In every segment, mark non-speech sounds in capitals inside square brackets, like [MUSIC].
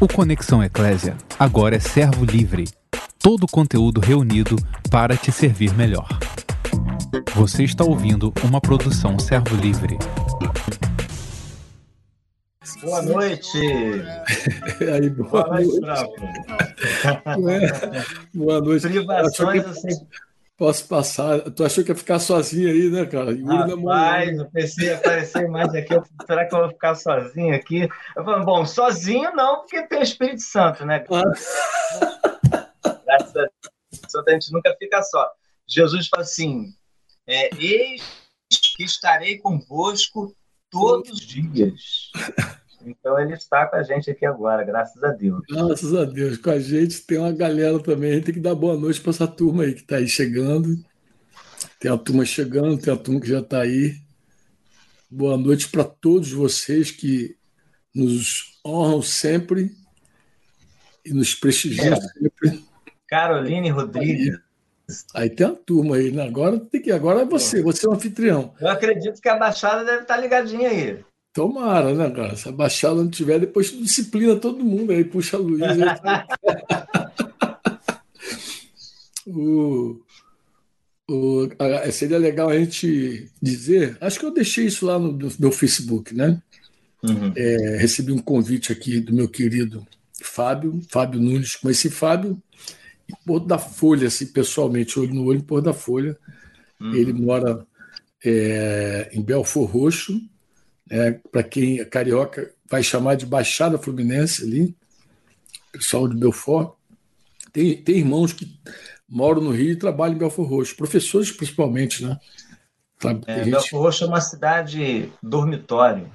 O Conexão Eclésia agora é servo livre. Todo o conteúdo reunido para te servir melhor. Você está ouvindo uma produção servo livre. Boa noite. [LAUGHS] Aí, boa, boa noite. noite. [LAUGHS] Boa noite. Privações, assim. Posso passar? Tu achou que ia ficar sozinho aí, né, cara? Rapaz, eu pensei em aparecer mais aqui. Será que eu vou ficar sozinho aqui? Eu falei, bom, sozinho não, porque tem o Espírito Santo, né? Ah. [LAUGHS] Graças a Deus, a gente nunca fica só. Jesus fala assim: é, Eis que estarei convosco todos os dias. [LAUGHS] Então ele está com a gente aqui agora, graças a Deus. Graças a Deus. Com a gente tem uma galera também. A gente tem que dar boa noite para essa turma aí que está aí chegando. Tem a turma chegando, tem a turma que já está aí. Boa noite para todos vocês que nos honram sempre e nos prestigiam é. sempre. Caroline Rodrigues. Aí. aí tem a turma aí, né? Agora tem que agora é você, você é o anfitrião. Eu acredito que a Baixada deve estar ligadinha aí. Tomara, né, cara? Se a Baixada não tiver, depois disciplina todo mundo aí, puxa a Luiz. [LAUGHS] o, o, a, seria legal a gente dizer, acho que eu deixei isso lá no, no meu Facebook, né? Uhum. É, recebi um convite aqui do meu querido Fábio, Fábio Nunes, conheci Fábio em Porto da Folha, assim, pessoalmente, olho no olho em Porto da Folha. Uhum. Ele mora é, em Belfor Roxo, é, para quem é carioca vai chamar de Baixada Fluminense ali, pessoal de Belfort. Tem, tem irmãos que moram no Rio e trabalham em Belfort Roxo, professores principalmente, né? É, gente... Belfort Roxo é uma cidade dormitório.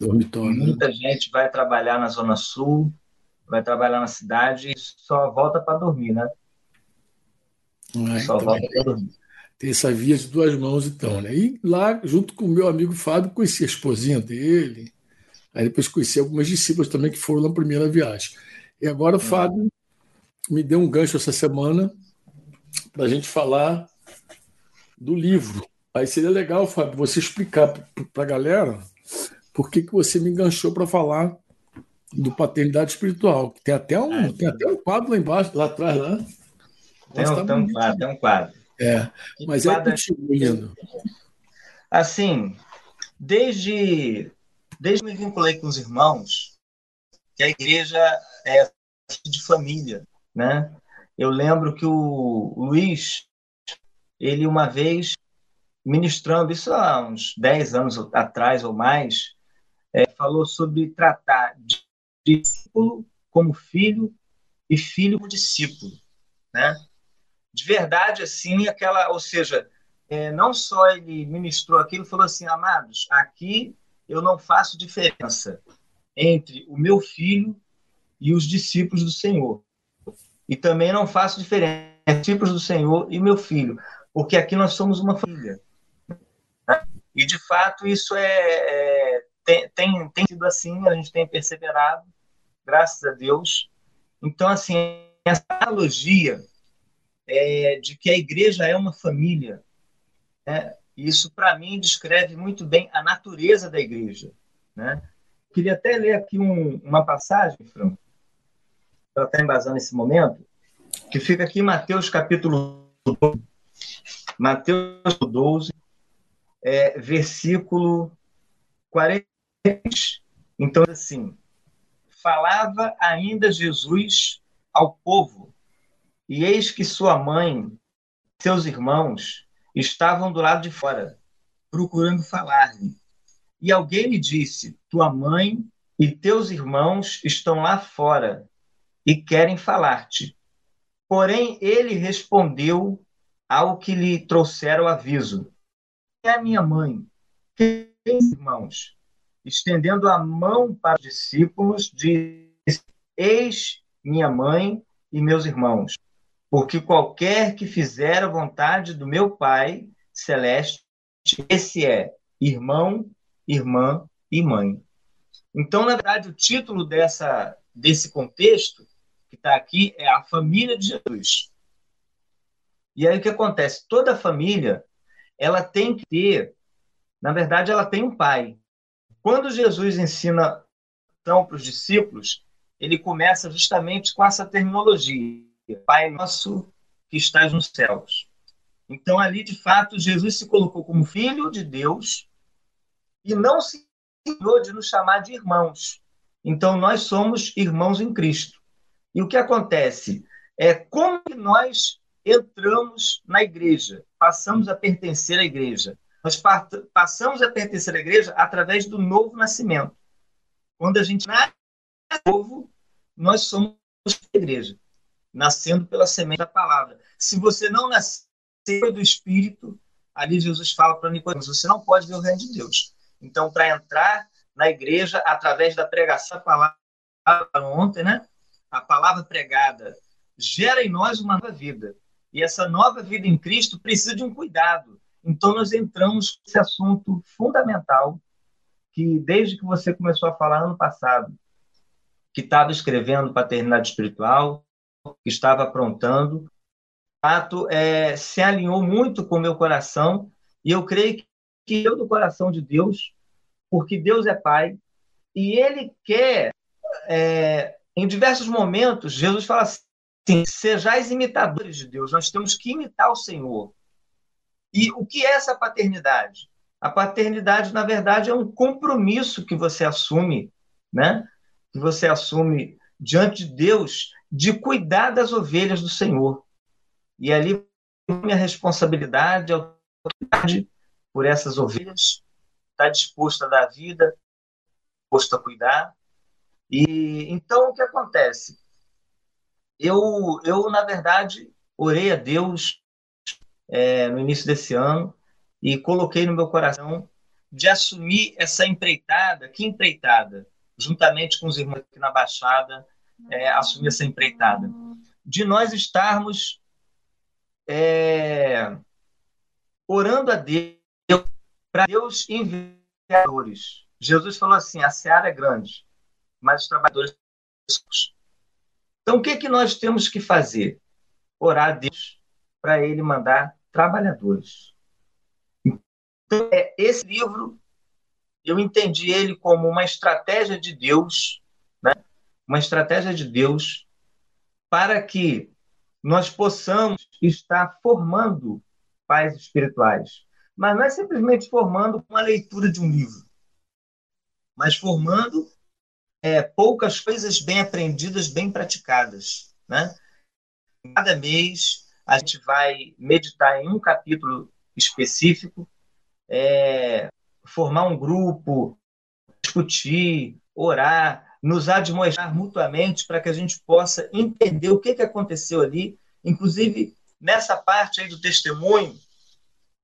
Dormitório. Né? Muita né? gente vai trabalhar na Zona Sul, vai trabalhar na cidade e só volta para dormir, né? É, só então, volta para dormir tem essa via de duas mãos, então. Né? E lá, junto com o meu amigo Fábio, conheci a esposinha dele. Aí depois conheci algumas discípulas também que foram na primeira viagem. E agora o hum. Fábio me deu um gancho essa semana para a gente falar do livro. Aí seria legal, Fábio, você explicar para a galera por que, que você me enganchou para falar do paternidade espiritual. Tem até um, ah, tem até um quadro lá embaixo, lá atrás, lá. Tem um, tá tem um quadro, tem um quadro. É, mas é continuando. Assim, desde, desde me vinculei com os irmãos, que a igreja é de família, né? Eu lembro que o Luiz, ele uma vez ministrando, isso há uns 10 anos atrás ou mais, é, falou sobre tratar de discípulo como filho e filho como discípulo, né? De verdade, assim, aquela, ou seja, é, não só ele ministrou aquilo, falou assim, amados, aqui eu não faço diferença entre o meu filho e os discípulos do Senhor. E também não faço diferença entre os discípulos do Senhor e meu filho, porque aqui nós somos uma família. E, de fato, isso é, é tem, tem, tem sido assim, a gente tem perseverado, graças a Deus. Então, assim, essa analogia é, de que a igreja é uma família. Né? Isso, para mim, descreve muito bem a natureza da igreja. Né? Queria até ler aqui um, uma passagem, Franco, para estar embasando nesse momento, que fica aqui em Mateus capítulo 12, Mateus 12, é, versículo 40. Então, assim, falava ainda Jesus ao povo e eis que sua mãe, seus irmãos, estavam do lado de fora, procurando falar-lhe. E alguém lhe disse: Tua mãe e teus irmãos estão lá fora e querem falar-te. Porém, ele respondeu ao que lhe trouxeram aviso: É minha mãe, quem irmãos? Estendendo a mão para os discípulos, disse: Eis minha mãe e meus irmãos. Porque qualquer que fizer a vontade do meu Pai celeste, esse é irmão, irmã e mãe. Então, na verdade, o título dessa, desse contexto que está aqui é a família de Jesus. E aí o que acontece? Toda família ela tem que ter, na verdade, ela tem um pai. Quando Jesus ensina então para os discípulos, ele começa justamente com essa terminologia: Pai nosso que estás nos céus. Então, ali, de fato, Jesus se colocou como filho de Deus e não se ensinou de nos chamar de irmãos. Então, nós somos irmãos em Cristo. E o que acontece? É como que nós entramos na igreja, passamos a pertencer à igreja. Nós passamos a pertencer à igreja através do novo nascimento. Quando a gente nasce novo, nós somos igreja, nascendo pela semente da palavra. Se você não nascer do Espírito, ali Jesus fala para Nicodemos, você não pode ver o reino de Deus. Então, para entrar na igreja através da pregação da palavra ontem, né? A palavra pregada gera em nós uma nova vida. E essa nova vida em Cristo precisa de um cuidado. Então, nós entramos nesse assunto fundamental que, desde que você começou a falar ano passado, que estava escrevendo paternidade espiritual, que estava aprontando, fato é, se alinhou muito com o meu coração e eu creio que eu do coração de Deus, porque Deus é Pai e Ele quer, é, em diversos momentos, Jesus fala assim, sejais imitadores de Deus, nós temos que imitar o Senhor. E o que é essa paternidade? A paternidade, na verdade, é um compromisso que você assume, né? Que você assume diante de Deus de cuidar das ovelhas do Senhor. E ali minha responsabilidade, autoridade por essas ovelhas, está disposto a dar vida, disposto a cuidar. E então o que acontece? Eu, eu na verdade, orei a Deus é, no início desse ano e coloquei no meu coração de assumir essa empreitada, que empreitada, juntamente com os irmãos aqui na Baixada, é, assumir essa empreitada, de nós estarmos é, orando a Deus para Deus enviadores. Jesus falou assim: a seara é grande, mas os trabalhadores Então, o que, que nós temos que fazer? Orar a Deus para Ele mandar trabalhadores. Então, é, esse livro, eu entendi ele como uma estratégia de Deus? Uma estratégia de Deus para que nós possamos estar formando pais espirituais. Mas não é simplesmente formando uma leitura de um livro, mas formando é, poucas coisas bem aprendidas, bem praticadas. Né? Cada mês a gente vai meditar em um capítulo específico, é, formar um grupo, discutir, orar, nos admoestar mutuamente para que a gente possa entender o que, que aconteceu ali, inclusive nessa parte aí do testemunho,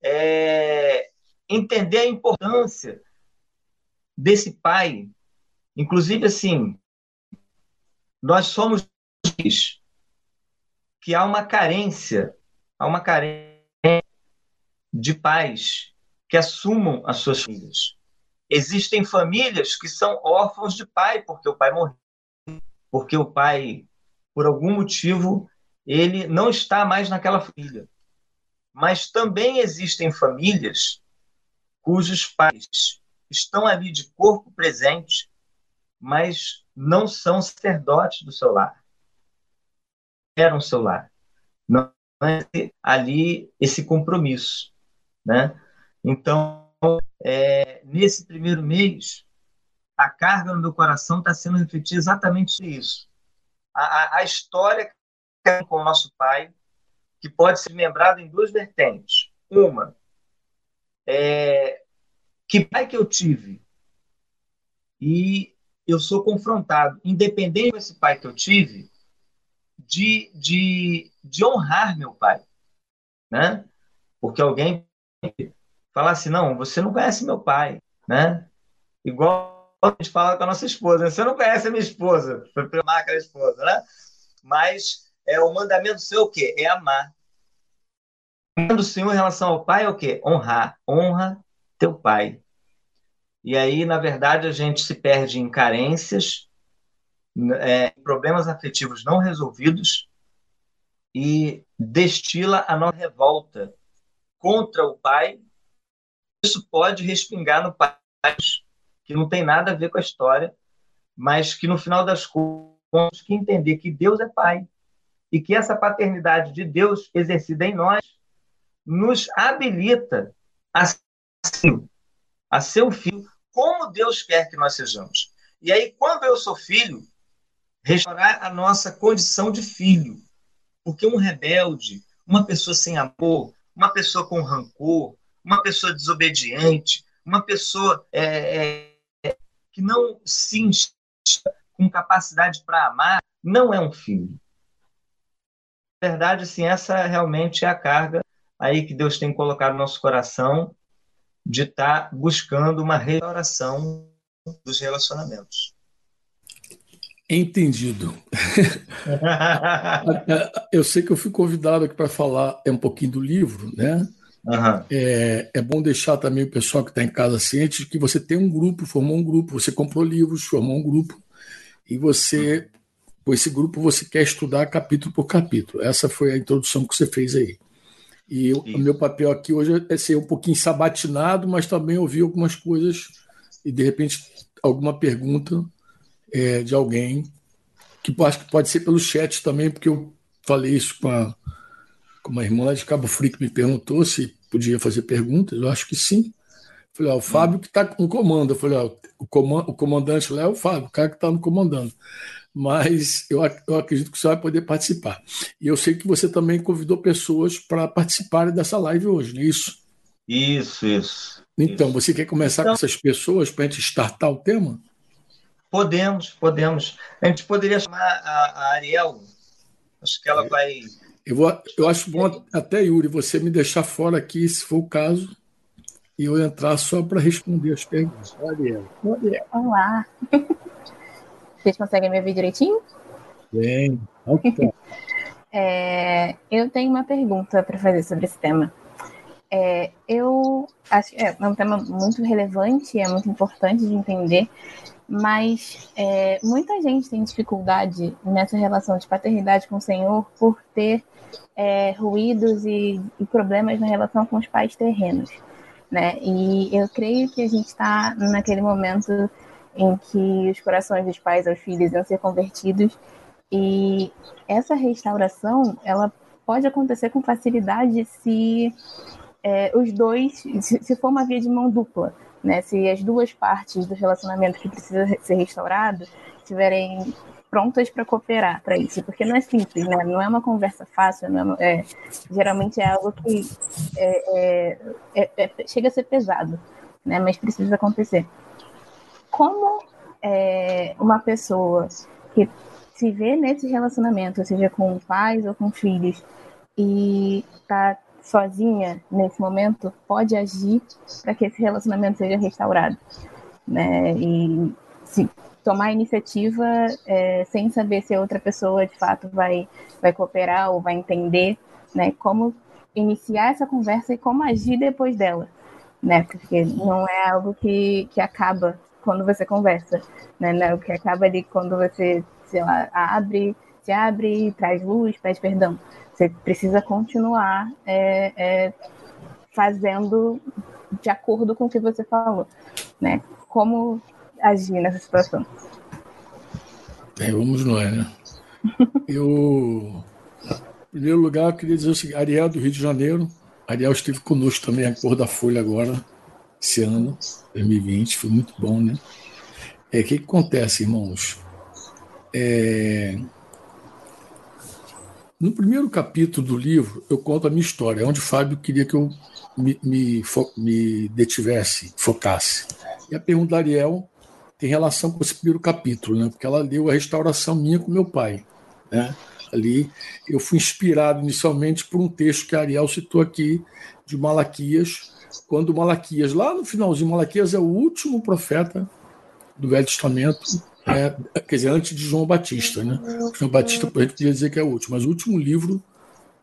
é, entender a importância desse pai. Inclusive, assim, nós somos que há uma carência, há uma carência de pais que assumam as suas filhas. Existem famílias que são órfãos de pai, porque o pai morreu, porque o pai, por algum motivo, ele não está mais naquela família. Mas também existem famílias cujos pais estão ali de corpo presente, mas não são sacerdotes do seu lar. Eram seu lar. Não é ali esse compromisso, né? Então, é, nesse primeiro mês, a carga no meu coração está sendo refletida exatamente isso. A, a, a história com o nosso pai, que pode ser lembrada em duas vertentes. Uma, é, que pai que eu tive? E eu sou confrontado, independente desse pai que eu tive, de, de, de honrar meu pai. Né? Porque alguém falar assim, não, você não conhece meu pai, né? Igual a gente fala com a nossa esposa, né? você não conhece a minha esposa, foi primar aquela esposa, né? Mas é o mandamento seu o quê? É amar. O mandamento do Senhor em relação ao pai é o quê? Honrar. Honra teu pai. E aí, na verdade, a gente se perde em carências, é, problemas afetivos não resolvidos e destila a nossa revolta contra o pai isso pode respingar no país, que não tem nada a ver com a história, mas que no final das contas que entender que Deus é Pai e que essa paternidade de Deus exercida em nós nos habilita a ser, a ser um filho como Deus quer que nós sejamos. E aí, quando eu sou filho, restaurar a nossa condição de filho. Porque um rebelde, uma pessoa sem amor, uma pessoa com rancor, uma pessoa desobediente, uma pessoa é, é, que não se insta com capacidade para amar, não é um filho. Na verdade, assim, essa realmente é a carga aí que Deus tem colocado no nosso coração de estar tá buscando uma restauração dos relacionamentos. Entendido. [LAUGHS] eu sei que eu fui convidado aqui para falar um pouquinho do livro, né? Uhum. É, é bom deixar também o pessoal que está em casa ciente de que você tem um grupo, formou um grupo, você comprou livros, formou um grupo, e você, com esse grupo, você quer estudar capítulo por capítulo. Essa foi a introdução que você fez aí. E eu, o meu papel aqui hoje é ser um pouquinho sabatinado, mas também ouvir algumas coisas e, de repente, alguma pergunta é, de alguém, que acho que pode ser pelo chat também, porque eu falei isso com, a, com uma irmã lá de Cabo Frio que me perguntou se podia fazer perguntas. Eu acho que sim. Falei, ó, o Fábio que está no comando. Eu falei, ó, o, comand o comandante lá é o Fábio, o cara que está no comandando mas eu, eu acredito que você vai poder participar. E eu sei que você também convidou pessoas para participarem dessa live hoje, não é isso? Isso, isso. Então, isso. você quer começar então, com essas pessoas para a gente startar o tema? Podemos, podemos. A gente poderia chamar a, a Ariel. Acho que ela é. vai. Eu, vou, eu acho bom até, Yuri, você me deixar fora aqui, se for o caso, e eu entrar só para responder as perguntas. Ariel. Olá. [LAUGHS] Vocês conseguem me ouvir direitinho? Bem, okay. [LAUGHS] é, eu tenho uma pergunta para fazer sobre esse tema. É, eu acho que é um tema muito relevante, é muito importante de entender, mas é, muita gente tem dificuldade nessa relação de paternidade com o Senhor por ter é, ruídos e, e, problemas na relação com os pais terrenos. Né? E eu creio que a gente está naquele momento em que os corações dos pais aos filhos iam ser convertidos e essa restauração ela pode acontecer com facilidade se é, os dois se, se, for uma via de mão dupla né se as duas partes do relacionamento que precisa ser restaurado estiverem prontas para cooperar para isso, porque não é simples, né? Não é uma conversa fácil, não é, é geralmente é algo que é, é, é, chega a ser pesado, né? Mas precisa acontecer como é, uma pessoa que se vê nesse relacionamento, seja com pais ou com filhos, e está sozinha nesse momento, pode agir para que esse relacionamento seja restaurado. Né? E se tomar iniciativa é, sem saber se a outra pessoa de fato vai, vai cooperar ou vai entender, né? Como iniciar essa conversa e como agir depois dela, né? Porque não é algo que, que acaba quando você conversa, né? né? O que acaba ali quando você, sei lá, abre, se abre, traz luz, pede perdão. Você precisa continuar é, é, fazendo de acordo com o que você falou, né? Como agir nessa situação? Bem, vamos nós, né? [LAUGHS] eu, em primeiro lugar, eu queria dizer o seguinte, Ariel do Rio de Janeiro, Ariel esteve conosco também, a cor da Folha agora, esse ano, 2020, foi muito bom, né? É, o que, que acontece, irmãos? É... No primeiro capítulo do livro, eu conto a minha história, onde Fábio queria que eu me, me, me detivesse, focasse. E a pergunta da Ariel tem relação com esse primeiro capítulo, né? porque ela leu a restauração minha com meu pai. Né? Ali eu fui inspirado inicialmente por um texto que a Ariel citou aqui, de Malaquias, quando Malaquias, lá no finalzinho, Malaquias é o último profeta do Velho Testamento, é, quer dizer, antes de João Batista. Né? João Batista, a gente podia dizer que é o último, mas o último livro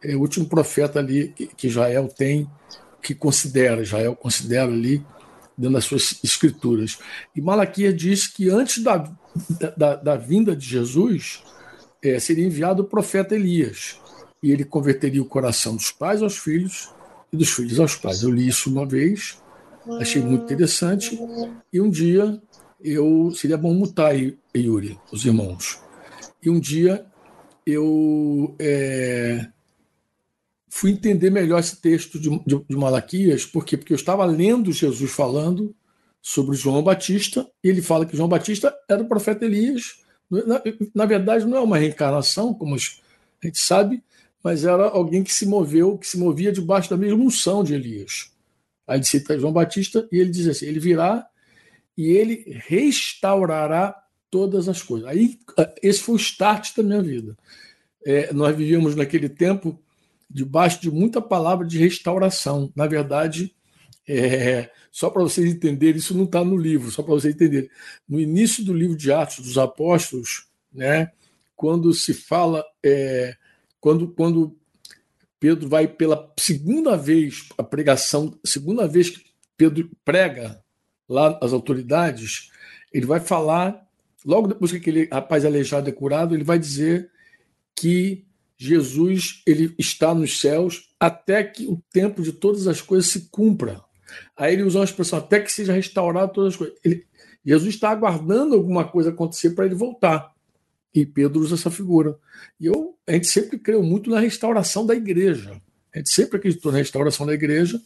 é o último profeta ali que, Israel tem, que considera, Israel considera ali, dentro das suas escrituras. E Malaquias diz que antes da, da, da vinda de Jesus, é, seria enviado o profeta Elias. E ele converteria o coração dos pais aos filhos e dos filhos aos pais. Eu li isso uma vez, achei muito interessante, e um dia eu seria bom mutar, Yuri, os irmãos. E um dia eu é, fui entender melhor esse texto de, de, de Malaquias, por quê? Porque eu estava lendo Jesus falando sobre João Batista, e ele fala que João Batista era o profeta Elias. Na, na verdade, não é uma reencarnação, como a gente sabe, mas era alguém que se moveu, que se movia debaixo da mesma unção de Elias. Aí ele cita João Batista e ele diz assim: ele virá e ele restaurará todas as coisas. Aí esse foi o start da minha vida. É, nós vivíamos naquele tempo debaixo de muita palavra de restauração. Na verdade, é, só para vocês entenderem, isso não está no livro, só para vocês entenderem. No início do livro de Atos dos Apóstolos, né, quando se fala, é, quando, quando Pedro vai pela segunda vez a pregação, segunda vez que Pedro prega lá às autoridades, ele vai falar, logo depois que aquele rapaz aleijado é curado, ele vai dizer que Jesus ele está nos céus até que o tempo de todas as coisas se cumpra. Aí ele usa uma expressão, até que seja restaurado todas as coisas. Ele, Jesus está aguardando alguma coisa acontecer para ele voltar. E Pedro usa essa figura. E eu, a gente sempre creu muito na restauração da igreja. A gente sempre acreditou na restauração da igreja.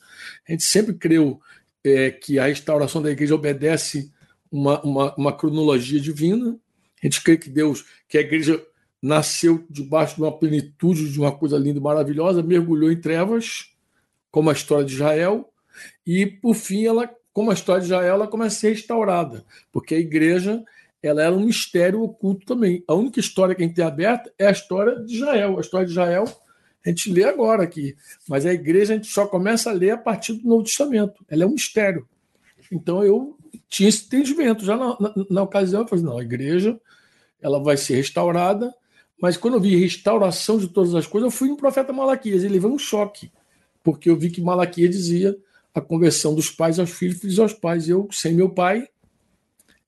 A gente sempre creu é, que a restauração da igreja obedece uma, uma, uma cronologia divina. A gente crê que Deus, que a igreja nasceu debaixo de uma plenitude, de uma coisa linda e maravilhosa, mergulhou em trevas, como a história de Israel, e por fim ela, como a história de Israel, ela começa a ser restaurada, porque a igreja ela era um mistério oculto também. A única história que a gente tem aberta é a história de Israel. A história de Israel a gente lê agora aqui, mas a igreja a gente só começa a ler a partir do Novo Testamento. Ela é um mistério. Então eu tinha esse entendimento já na, na, na ocasião. Eu falei, não, a igreja ela vai ser restaurada, mas quando eu vi restauração de todas as coisas, eu fui no profeta Malaquias. Ele levou um choque, porque eu vi que Malaquias dizia a conversão dos pais aos filhos, filhos aos pais. Eu, sem meu pai,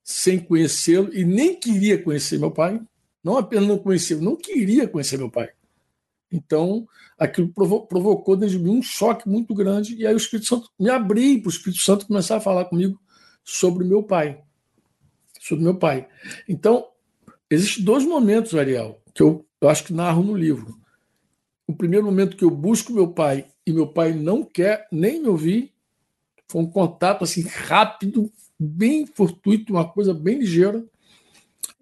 sem conhecê-lo, e nem queria conhecer meu pai, não apenas não conhecia, não queria conhecer meu pai. Então, aquilo provocou dentro de mim um choque muito grande, e aí o Espírito Santo me abri para o Espírito Santo começar a falar comigo sobre meu pai. Sobre meu pai. Então, existem dois momentos, Ariel, que eu, eu acho que narro no livro. O primeiro momento que eu busco meu pai e meu pai não quer nem me ouvir, foi um contato assim rápido, bem fortuito, uma coisa bem ligeira.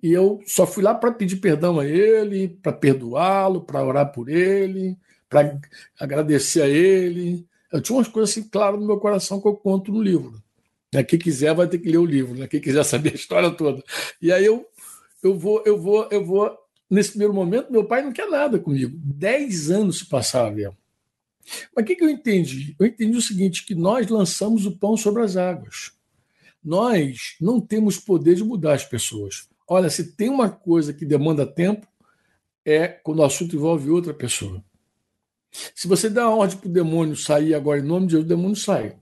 E eu só fui lá para pedir perdão a ele, para perdoá-lo, para orar por ele, para agradecer a ele. Eu tinha umas coisas assim claras no meu coração que eu conto no livro. Né? Quem quiser vai ter que ler o livro, né? quem quiser saber a história toda. E aí eu, eu vou, eu vou, eu vou nesse primeiro momento, meu pai não quer nada comigo. Dez anos se passaram, Mas o que, que eu entendi? Eu entendi o seguinte: que nós lançamos o pão sobre as águas. Nós não temos poder de mudar as pessoas. Olha, se tem uma coisa que demanda tempo, é quando o assunto envolve outra pessoa. Se você der uma ordem para o demônio sair agora em nome de Deus, o demônio sai.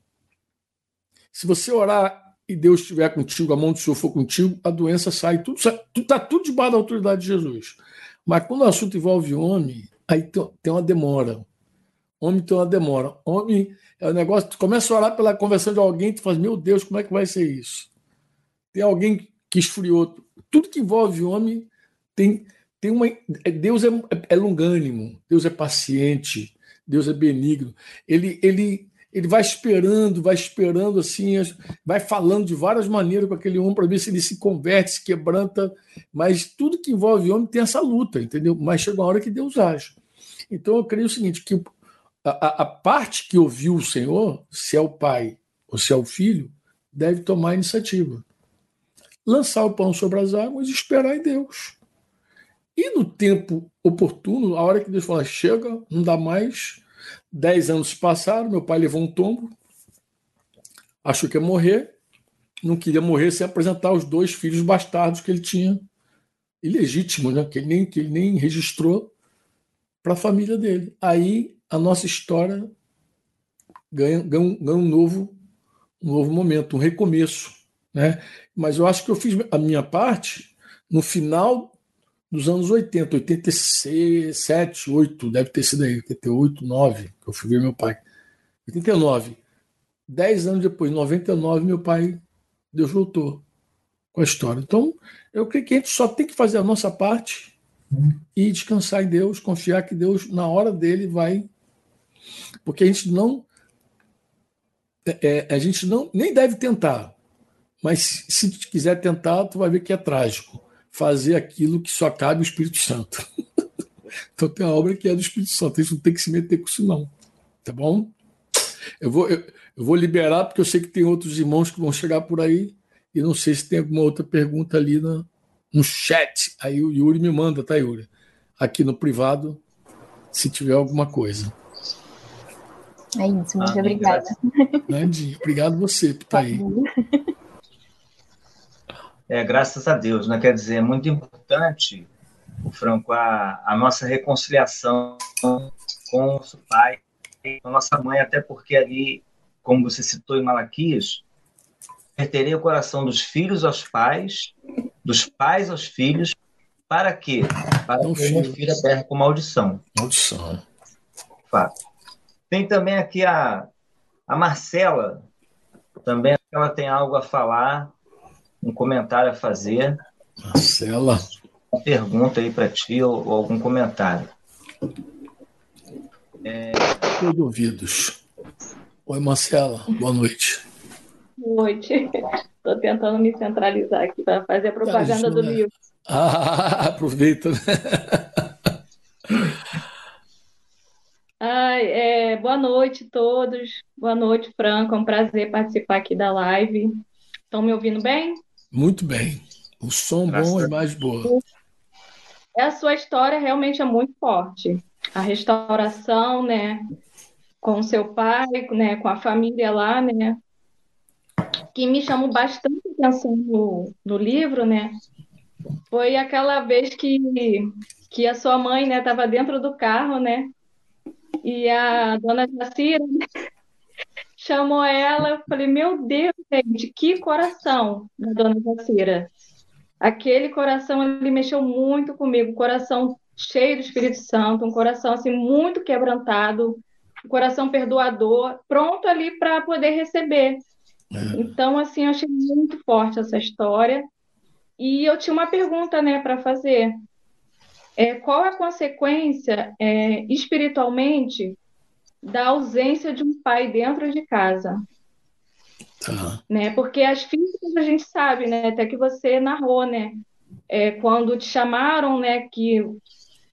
Se você orar e Deus estiver contigo, a mão do Senhor for contigo, a doença sai, tudo está tudo debaixo da autoridade de Jesus. Mas quando o assunto envolve homem, aí tem uma demora. Homem tem uma demora. Homem é um negócio, tu começa a orar pela conversão de alguém, tu faz, meu Deus, como é que vai ser isso? Tem alguém que esfriou. Tudo que envolve homem tem, tem uma. Deus é, é longânimo, Deus é paciente, Deus é benigno. Ele, ele ele vai esperando, vai esperando assim, vai falando de várias maneiras com aquele homem para ver se ele se converte, se quebranta, mas tudo que envolve homem tem essa luta, entendeu? Mas chega uma hora que Deus age. Então eu creio o seguinte, que a, a parte que ouviu o Senhor, se é o pai ou se é o filho, deve tomar a iniciativa. Lançar o pão sobre as águas e esperar em Deus. E no tempo oportuno, a hora que Deus fala, chega, não dá mais, Dez anos passaram, meu pai levou um tombo, achou que ia morrer, não queria morrer sem apresentar os dois filhos bastardos que ele tinha, ilegítimos, né? que, ele nem, que ele nem registrou para a família dele. Aí a nossa história ganha, ganha, ganha um, novo, um novo momento, um recomeço. Né? Mas eu acho que eu fiz a minha parte no final dos anos 80, 87, 8, deve ter sido aí, 88, 9, que eu fui ver meu pai. 89. Dez anos depois, 99, meu pai, Deus voltou com a história. Então, eu creio que a gente só tem que fazer a nossa parte e descansar em Deus, confiar que Deus, na hora dele, vai. Porque a gente não. É, é a gente não nem deve tentar, mas se tu quiser tentar, tu vai ver que é trágico fazer aquilo que só cabe o Espírito Santo. [LAUGHS] então tem a obra que é do Espírito Santo, a gente não tem que se meter com isso, não. Tá bom? Eu vou, eu, eu vou liberar, porque eu sei que tem outros irmãos que vão chegar por aí, e não sei se tem alguma outra pergunta ali na, no chat. Aí o Yuri me manda, tá, Yuri? Aqui no privado, se tiver alguma coisa. É isso, muito ah, obrigada. Nandinha, obrigado você por estar tá aí. É, graças a Deus, né? Quer dizer, é muito importante, o Franco, a, a nossa reconciliação com o nosso pai, com a nossa mãe, até porque ali, como você citou em Malaquias, reterei o coração dos filhos aos pais, dos pais aos filhos, para quê? Para não que não filho a terra com maldição. Maldição. Fato. Tem também aqui a, a Marcela, também ela tem algo a falar, um comentário a fazer. Marcela. Uma pergunta aí para ti ou, ou, algum comentário. É... Todos ouvidos. Oi, Marcela, boa noite. Boa noite. Estou tentando me centralizar aqui para fazer a propaganda do livro. Ah, aproveita. Ai, é, boa noite a todos. Boa noite, Franco. É um prazer participar aqui da live. Estão me ouvindo bem? Muito bem. O som Graças bom e mais boa. A sua história realmente é muito forte. A restauração, né, com seu pai, né, com a família lá, né, que me chamou bastante atenção no, no livro, né, foi aquela vez que, que a sua mãe, né, estava dentro do carro, né, e a dona Jacira né, chamou ela, eu falei, meu Deus, gente, que coração da dona Jacira. Aquele coração, ele mexeu muito comigo, coração cheio do Espírito Santo, um coração assim muito quebrantado, um coração perdoador, pronto ali para poder receber. É. Então, assim, eu achei muito forte essa história. E eu tinha uma pergunta, né, para fazer. É, qual a consequência é, espiritualmente da ausência de um pai dentro de casa? Tá. Né? Porque as físicas a gente sabe, né? Até que você narrou, né? É, quando te chamaram, né? Que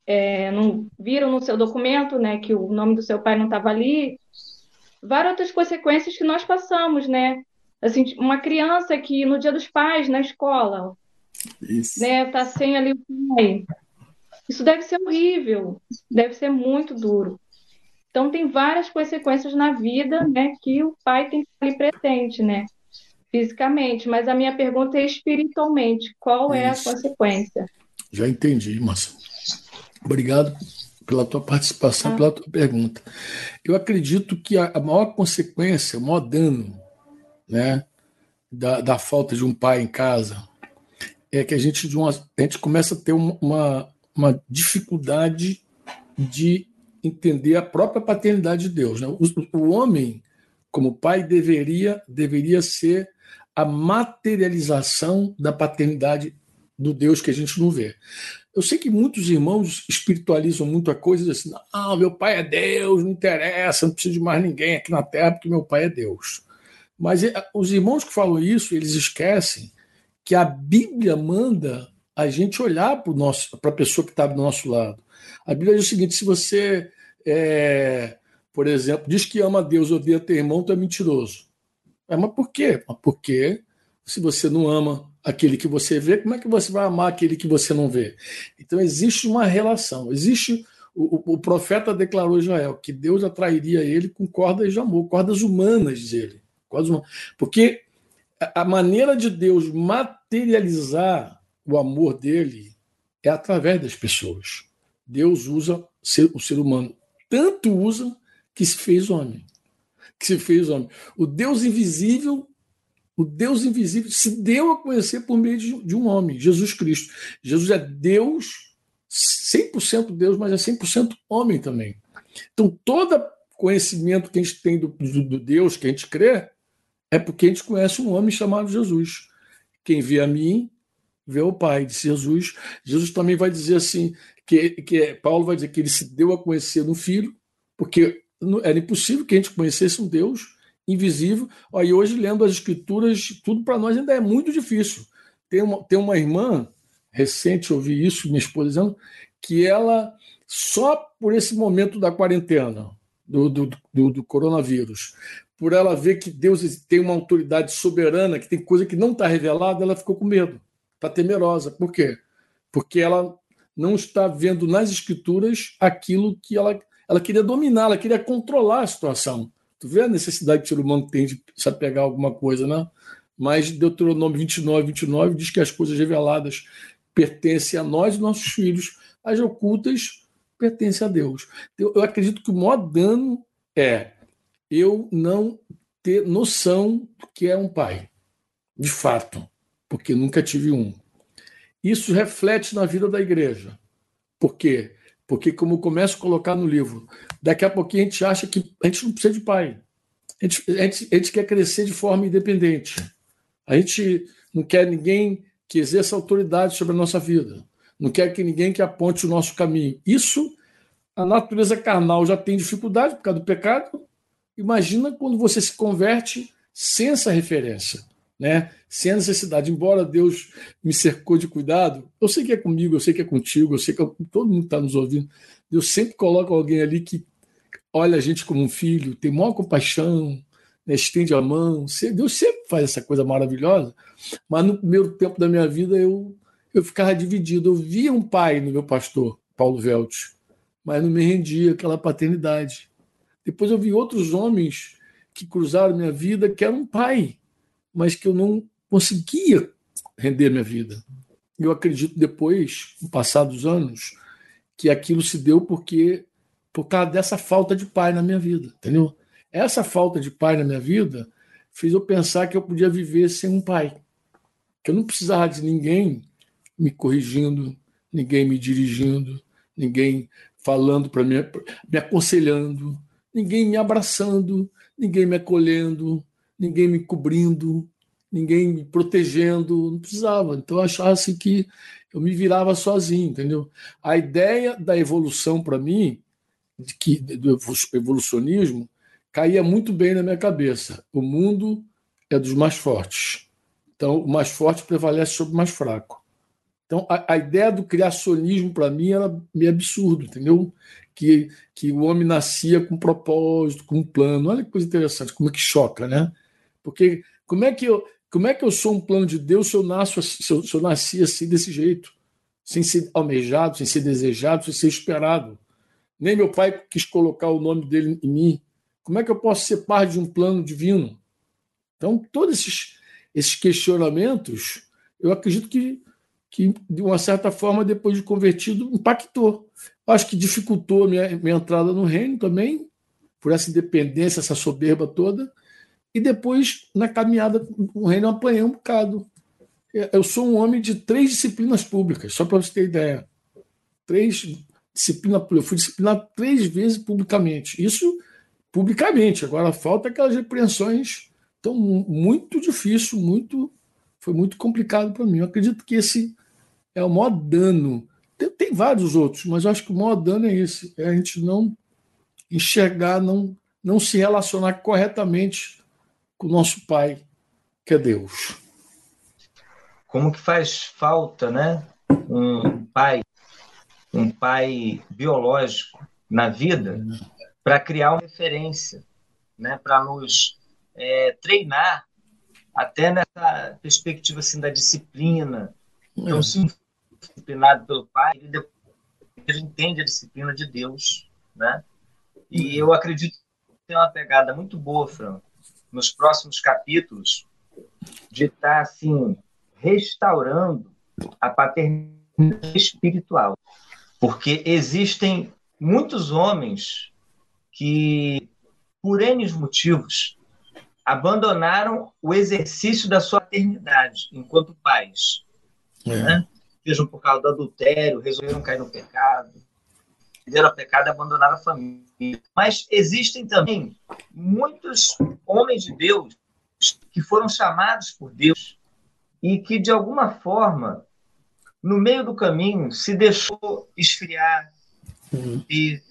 é, não viram no seu documento, né? Que o nome do seu pai não estava ali. Várias outras consequências que nós passamos, né? Assim, uma criança que no Dia dos Pais na escola, Isso. né? Tá sem ali o pai. Isso deve ser horrível, deve ser muito duro. Então, tem várias consequências na vida né, que o pai tem que estar ali presente, né? Fisicamente. Mas a minha pergunta é espiritualmente: qual é Isso. a consequência? Já entendi, Márcia. Obrigado pela tua participação, ah. pela tua pergunta. Eu acredito que a, maior consequência, o maior dano né, da, da falta de um pai em casa é que a gente, uma, a gente começa a ter uma, uma dificuldade de entender a própria paternidade de Deus. Né? O, o homem, como pai, deveria, deveria ser a materialização da paternidade do Deus que a gente não vê. Eu sei que muitos irmãos espiritualizam muito a coisa assim, ah, meu pai é Deus, não interessa, não preciso de mais ninguém aqui na terra porque meu pai é Deus. Mas eh, os irmãos que falam isso, eles esquecem que a Bíblia manda a gente olhar para a pessoa que está do nosso lado. A Bíblia diz o seguinte: se você, é, por exemplo, diz que ama Deus, odeia teu irmão, tu é mentiroso. É, mas por quê? Porque se você não ama aquele que você vê, como é que você vai amar aquele que você não vê? Então existe uma relação, existe. O, o profeta declarou a Israel que Deus atrairia ele com cordas de amor, cordas humanas, diz ele. Cordas humanas. Porque a maneira de Deus materializar o amor dele é através das pessoas. Deus usa o ser humano, tanto usa que se fez homem. Que se fez homem. O Deus invisível, o Deus invisível se deu a conhecer por meio de, um homem, Jesus Cristo. Jesus é Deus, 100% Deus, mas é 100% homem também. Então, todo conhecimento que a gente tem do, do, do Deus que a gente crê é porque a gente conhece um homem chamado Jesus. Quem vê a mim, vê o Pai, disse Jesus. Jesus também vai dizer assim, que, que Paulo vai dizer que ele se deu a conhecer no Filho, porque era impossível que a gente conhecesse um Deus invisível. Aí hoje, lendo as Escrituras, tudo para nós ainda é muito difícil. Tem uma, tem uma irmã, recente, ouvi isso, minha esposa dizendo, que ela, só por esse momento da quarentena, do, do, do, do coronavírus, por ela ver que Deus tem uma autoridade soberana, que tem coisa que não está revelada, ela ficou com medo, está temerosa. Por quê? Porque ela não está vendo nas escrituras aquilo que ela, ela queria dominar, ela queria controlar a situação. Tu vê a necessidade que o ser humano tem de se apegar a alguma coisa, né? Mas Deuteronômio 29, 29 diz que as coisas reveladas pertencem a nós e nossos filhos, as ocultas pertencem a Deus. Eu, eu acredito que o maior dano é eu não ter noção do que é um pai, de fato, porque nunca tive um. Isso reflete na vida da igreja. Por quê? Porque, como começo a colocar no livro, daqui a pouquinho a gente acha que a gente não precisa de pai. A gente, a gente, a gente quer crescer de forma independente. A gente não quer ninguém que exerça autoridade sobre a nossa vida. Não quer que ninguém que aponte o nosso caminho. Isso, a natureza carnal já tem dificuldade por causa do pecado. Imagina quando você se converte sem essa referência né? sem a necessidade, embora Deus me cercou de cuidado, eu sei que é comigo, eu sei que é contigo, eu sei que é, todo mundo está nos ouvindo. Deus sempre coloca alguém ali que olha a gente como um filho, tem maior compaixão, né? estende a mão. Deus sempre faz essa coisa maravilhosa, mas no primeiro tempo da minha vida eu, eu ficava dividido. Eu via um pai no meu pastor, Paulo Velt, mas não me rendia aquela paternidade. Depois eu vi outros homens que cruzaram minha vida que eram um pai mas que eu não conseguia render minha vida. Eu acredito depois, no passar dos anos, que aquilo se deu porque por causa dessa falta de pai na minha vida, entendeu? Essa falta de pai na minha vida fez eu pensar que eu podia viver sem um pai, que eu não precisava de ninguém me corrigindo, ninguém me dirigindo, ninguém falando para mim, me aconselhando, ninguém me abraçando, ninguém me acolhendo, ninguém me cobrindo, ninguém me protegendo, não precisava. Então eu achava assim que eu me virava sozinho, entendeu? A ideia da evolução para mim, de que do evolucionismo, caía muito bem na minha cabeça. O mundo é dos mais fortes. Então o mais forte prevalece sobre o mais fraco. Então a, a ideia do criacionismo para mim era meio absurdo, entendeu? Que, que o homem nascia com propósito, com um plano. Olha que coisa interessante, como é que choca, né? Porque como é que eu, como é que eu sou um plano de Deus se eu, nasço, se eu, se eu nasci assim, desse jeito? Sem ser almejado, sem ser desejado, sem ser esperado. Nem meu pai quis colocar o nome dele em mim. Como é que eu posso ser parte de um plano divino? Então, todos esses, esses questionamentos, eu acredito que, que, de uma certa forma, depois de convertido, impactou. Acho que dificultou a minha, minha entrada no reino também, por essa independência, essa soberba toda e depois, na caminhada o reino, eu apanhei um bocado. Eu sou um homem de três disciplinas públicas, só para você ter ideia. Três disciplinas Eu fui disciplinado três vezes publicamente. Isso publicamente. Agora falta aquelas repreensões. Então, muito difícil, muito foi muito complicado para mim. Eu acredito que esse é o maior dano. Tem, tem, vários outros, mas eu acho que o maior dano é esse: é a gente não enxergar, não, não se relacionar corretamente com o nosso Pai, que é Deus. Como que faz falta, né? Um pai, um pai biológico na vida para criar uma referência, né? Para nos é, treinar até nessa perspectiva assim da disciplina. Então, se disciplinado pelo pai, ele depois entende a disciplina de Deus, né? E eu acredito que tem uma pegada muito boa, Franco, nos próximos capítulos, de estar assim restaurando a paternidade espiritual, porque existem muitos homens que, por N motivos, abandonaram o exercício da sua paternidade enquanto pais. É. Né? Sejam por causa do adultério, resolveram cair no pecado, perderam o pecado e abandonaram a família. Mas existem também muitos homens de Deus que foram chamados por Deus e que, de alguma forma, no meio do caminho, se deixou esfriar uhum. e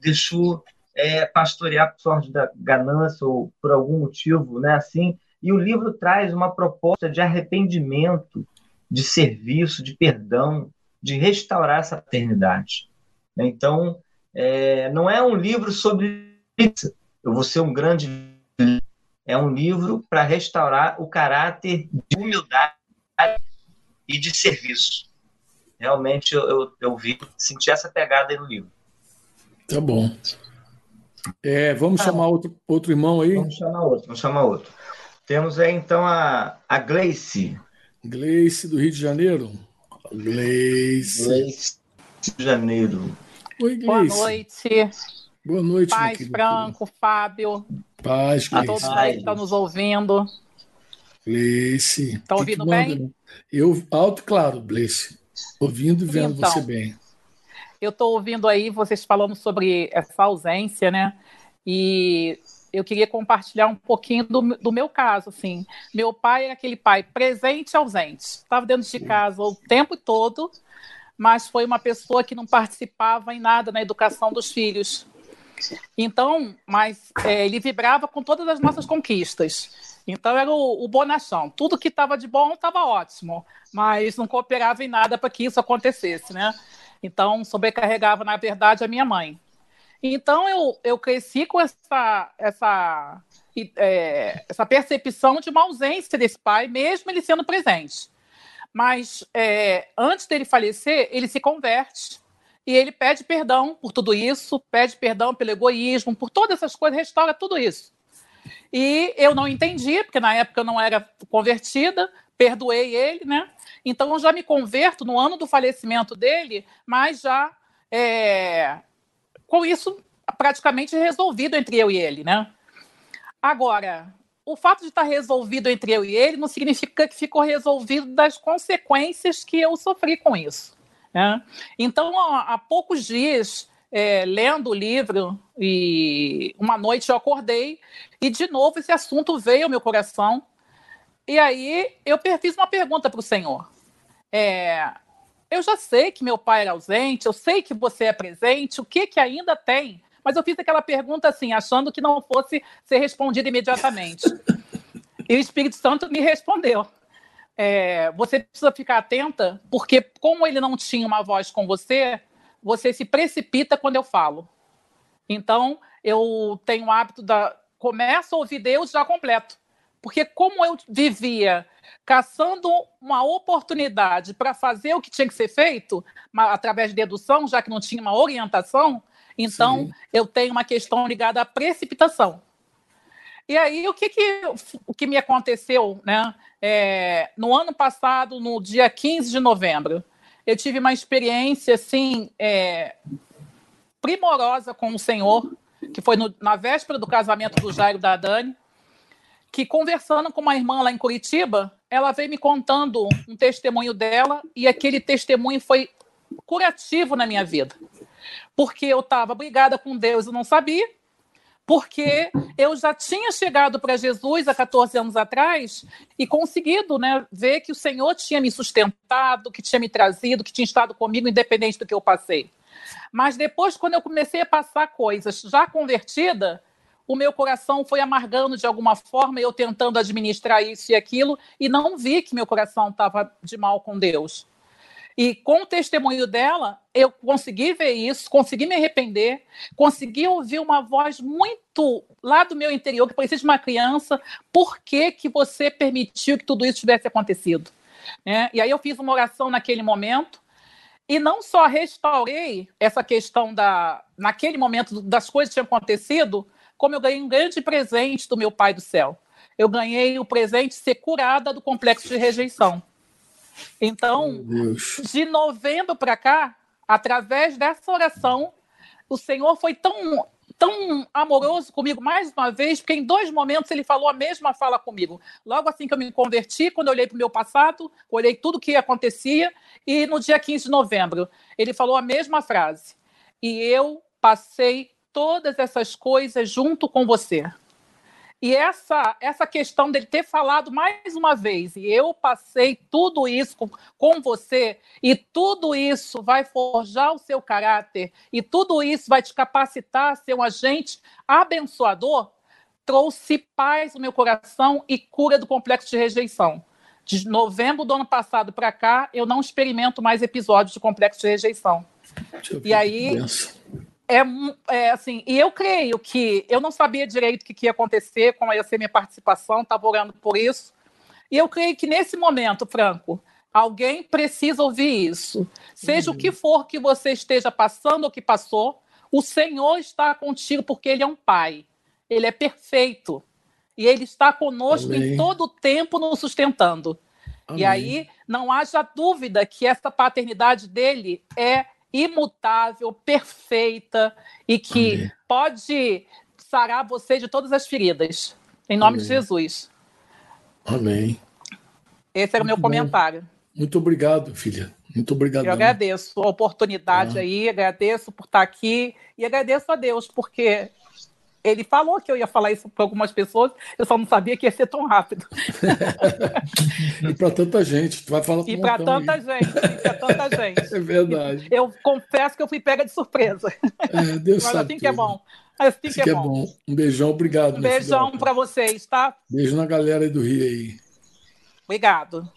deixou é, pastorear por sorte da ganância ou por algum motivo, né? Assim, e o livro traz uma proposta de arrependimento, de serviço, de perdão, de restaurar essa paternidade. Então, é, não é um livro sobre eu vou ser um grande é um livro para restaurar o caráter de humildade e de serviço. Realmente eu, eu, eu vi, senti essa pegada aí no livro. Tá bom. É, vamos ah, chamar outro, outro irmão aí? Vamos chamar outro, vamos chamar outro. Temos aí então a, a Gleice. Gleice do Rio de Janeiro. Gleice. Gleice Rio de Janeiro. Oi. Boa noite. Boa noite, Paz Franco, Fábio. Paz, Gleice. A todos aí que estão nos ouvindo. Gleice. Está ouvindo bem? Eu, alto claro, Gleice. Ouvindo e vendo então, você bem. Eu estou ouvindo aí vocês falando sobre essa ausência, né? E eu queria compartilhar um pouquinho do, do meu caso, assim. Meu pai era aquele pai presente e ausente. Estava dentro de casa o tempo todo, mas foi uma pessoa que não participava em nada na educação dos filhos. Então, mas é, ele vibrava com todas as nossas conquistas. Então era o, o bonachão. Tudo que estava de bom estava ótimo, mas não cooperava em nada para que isso acontecesse, né? Então sobrecarregava, na verdade, a minha mãe. Então eu, eu cresci com essa, essa, é, essa percepção de uma ausência desse pai, mesmo ele sendo presente. Mas é, antes dele falecer, ele se converte e ele pede perdão por tudo isso, pede perdão pelo egoísmo, por todas essas coisas, restaura tudo isso. E eu não entendi, porque na época eu não era convertida, perdoei ele, né? Então eu já me converto no ano do falecimento dele, mas já é, com isso praticamente resolvido entre eu e ele, né? Agora, o fato de estar resolvido entre eu e ele não significa que ficou resolvido das consequências que eu sofri com isso. Né? Então, há poucos dias, é, lendo o livro, e uma noite eu acordei e de novo esse assunto veio ao meu coração. E aí eu fiz uma pergunta para o Senhor. É, eu já sei que meu pai era ausente, eu sei que você é presente, o que que ainda tem? Mas eu fiz aquela pergunta assim, achando que não fosse ser respondida imediatamente. E o Espírito Santo me respondeu. É, você precisa ficar atenta, porque como ele não tinha uma voz com você, você se precipita quando eu falo. Então, eu tenho o hábito da. Começo a ouvir Deus já completo. Porque como eu vivia caçando uma oportunidade para fazer o que tinha que ser feito, através de dedução, já que não tinha uma orientação, então Sim. eu tenho uma questão ligada à precipitação. E aí, o que, que, o que me aconteceu né? É, no ano passado, no dia 15 de novembro? Eu tive uma experiência assim, é, primorosa com o Senhor, que foi no, na véspera do casamento do Jairo da Dani que conversando com uma irmã lá em Curitiba, ela veio me contando um testemunho dela e aquele testemunho foi curativo na minha vida. Porque eu estava brigada com Deus e não sabia, porque eu já tinha chegado para Jesus há 14 anos atrás e conseguido né, ver que o Senhor tinha me sustentado, que tinha me trazido, que tinha estado comigo, independente do que eu passei. Mas depois, quando eu comecei a passar coisas já convertida, o meu coração foi amargando de alguma forma, eu tentando administrar isso e aquilo, e não vi que meu coração estava de mal com Deus. E com o testemunho dela, eu consegui ver isso, consegui me arrepender, consegui ouvir uma voz muito lá do meu interior, que parecia de uma criança, por que, que você permitiu que tudo isso tivesse acontecido? É, e aí eu fiz uma oração naquele momento, e não só restaurei essa questão da, naquele momento das coisas que tinham acontecido, como eu ganhei um grande presente do meu Pai do céu. Eu ganhei o presente de ser curada do complexo de rejeição. Então, de novembro para cá, através dessa oração, o Senhor foi tão tão amoroso comigo mais uma vez, porque em dois momentos ele falou a mesma fala comigo. Logo assim que eu me converti, quando eu olhei para o meu passado, olhei tudo o que acontecia, e no dia 15 de novembro, ele falou a mesma frase. E eu passei todas essas coisas junto com você. E essa, essa questão dele ter falado mais uma vez, e eu passei tudo isso com, com, você, e tudo isso vai forjar o seu caráter, e tudo isso vai te capacitar a ser um agente abençoador, trouxe paz no meu coração e cura do complexo de rejeição. De novembro do ano passado para cá, eu não experimento mais episódios de complexo de rejeição. E aí, é, é, assim, e eu creio que eu não sabia direito o que, que ia acontecer, como ia ser minha participação, estava orando por isso. E eu creio que nesse momento, Franco, alguém precisa ouvir isso. Seja uhum. o que for que você esteja passando ou que passou, o Senhor está contigo porque Ele é um Pai. Ele é perfeito. E Ele está conosco Amém. em todo o tempo nos sustentando. Amém. E aí não haja dúvida que essa paternidade dele é imutável, perfeita e que Amém. pode sarar você de todas as feridas. Em nome Amém. de Jesus. Amém. Esse era o meu comentário. Muito obrigado, filha. Muito obrigado. Eu agradeço a oportunidade ah. aí, agradeço por estar aqui e agradeço a Deus, porque ele falou que eu ia falar isso para algumas pessoas, eu só não sabia que ia ser tão rápido. [LAUGHS] e para tanta gente, tu vai falar E para tanta aí. gente, para tanta [LAUGHS] gente. É verdade. Eu confesso que eu fui pega de surpresa. É, Deus Mas sabe assim que é bom. Assim que, que é, é bom. Um beijão, obrigado. Um beijão para vocês, tá? Beijo na galera aí do Rio aí. Obrigado.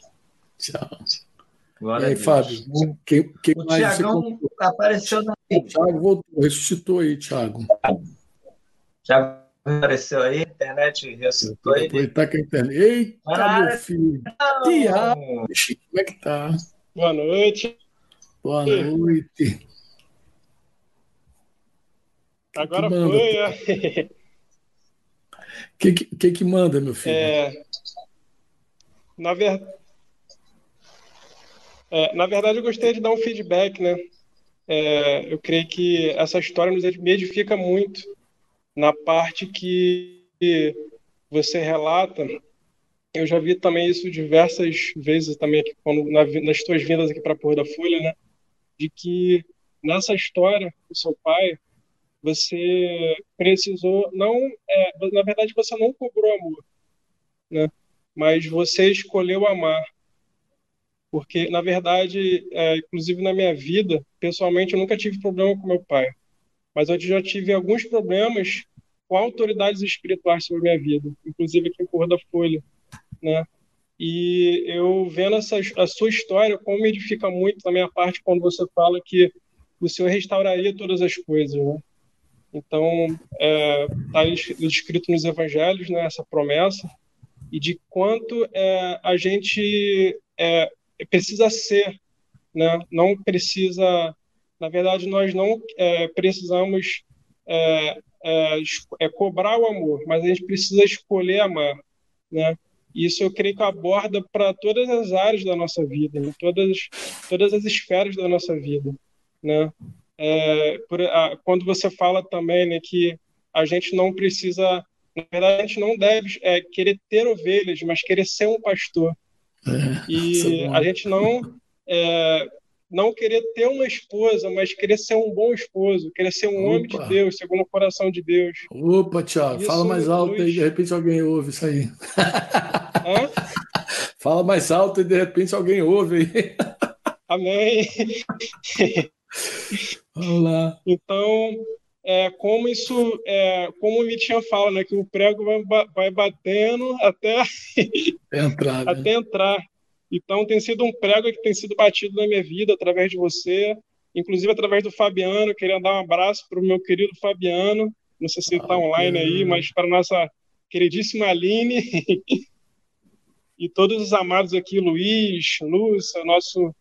Tchau. Glória e aí, Fábio, quem, quem o mais Thiagão apareceu na... O Thiago voltou, ressuscitou aí, Thiago. Já apareceu aí, a internet ressuscitou aí. Aproveitar que a internet. Eita, ah, meu filho! Tiago, como é que tá? Boa noite. Boa noite. Agora que foi, é. O que, que, que manda, meu filho? É, na, ver... É, na verdade, eu gostaria de dar um feedback, né? É, eu creio que essa história nos edifica muito na parte que você relata, eu já vi também isso diversas vezes também aqui, quando, na, nas tuas vindas aqui para Porra da Folha, né? De que nessa história do seu pai, você precisou não, é, na verdade você não cobrou amor, né? Mas você escolheu amar, porque na verdade, é, inclusive na minha vida, pessoalmente eu nunca tive problema com meu pai, mas eu já tive alguns problemas com autoridades espirituais sobre a minha vida, inclusive aqui em Cor da Folha, né? E eu vendo essa, a sua história, como me edifica muito da minha parte quando você fala que o Senhor restauraria todas as coisas, né? Então, está é, escrito nos evangelhos, né, essa promessa, e de quanto é, a gente é, precisa ser, né? não precisa, na verdade, nós não é, precisamos é, é, é, cobrar o amor, mas a gente precisa escolher amar, né? Isso eu creio que aborda para todas as áreas da nossa vida, né? todas, todas as esferas da nossa vida, né? É, por, a, quando você fala também né, que a gente não precisa, na verdade, a gente não deve é, querer ter ovelhas, mas querer ser um pastor. É, e a gente não é, não querer ter uma esposa, mas querer ser um bom esposo, querer ser um Opa. homem de Deus, segundo o coração de Deus. Opa, Tiago, fala mais alto aí, de repente alguém ouve isso aí. Hã? [LAUGHS] Fala mais alto e de repente alguém ouve aí. Amém. [LAUGHS] Vamos lá. Então, é, como isso, é, como o Mitinha fala, né, que o prego vai, vai batendo até entrar, né? até entrar. [LAUGHS] Então, tem sido um prego que tem sido batido na minha vida através de você, inclusive através do Fabiano. Queria dar um abraço para o meu querido Fabiano. Não sei se ele está online aí, mas para a nossa queridíssima Aline [LAUGHS] e todos os amados aqui, Luiz, Lúcia, nosso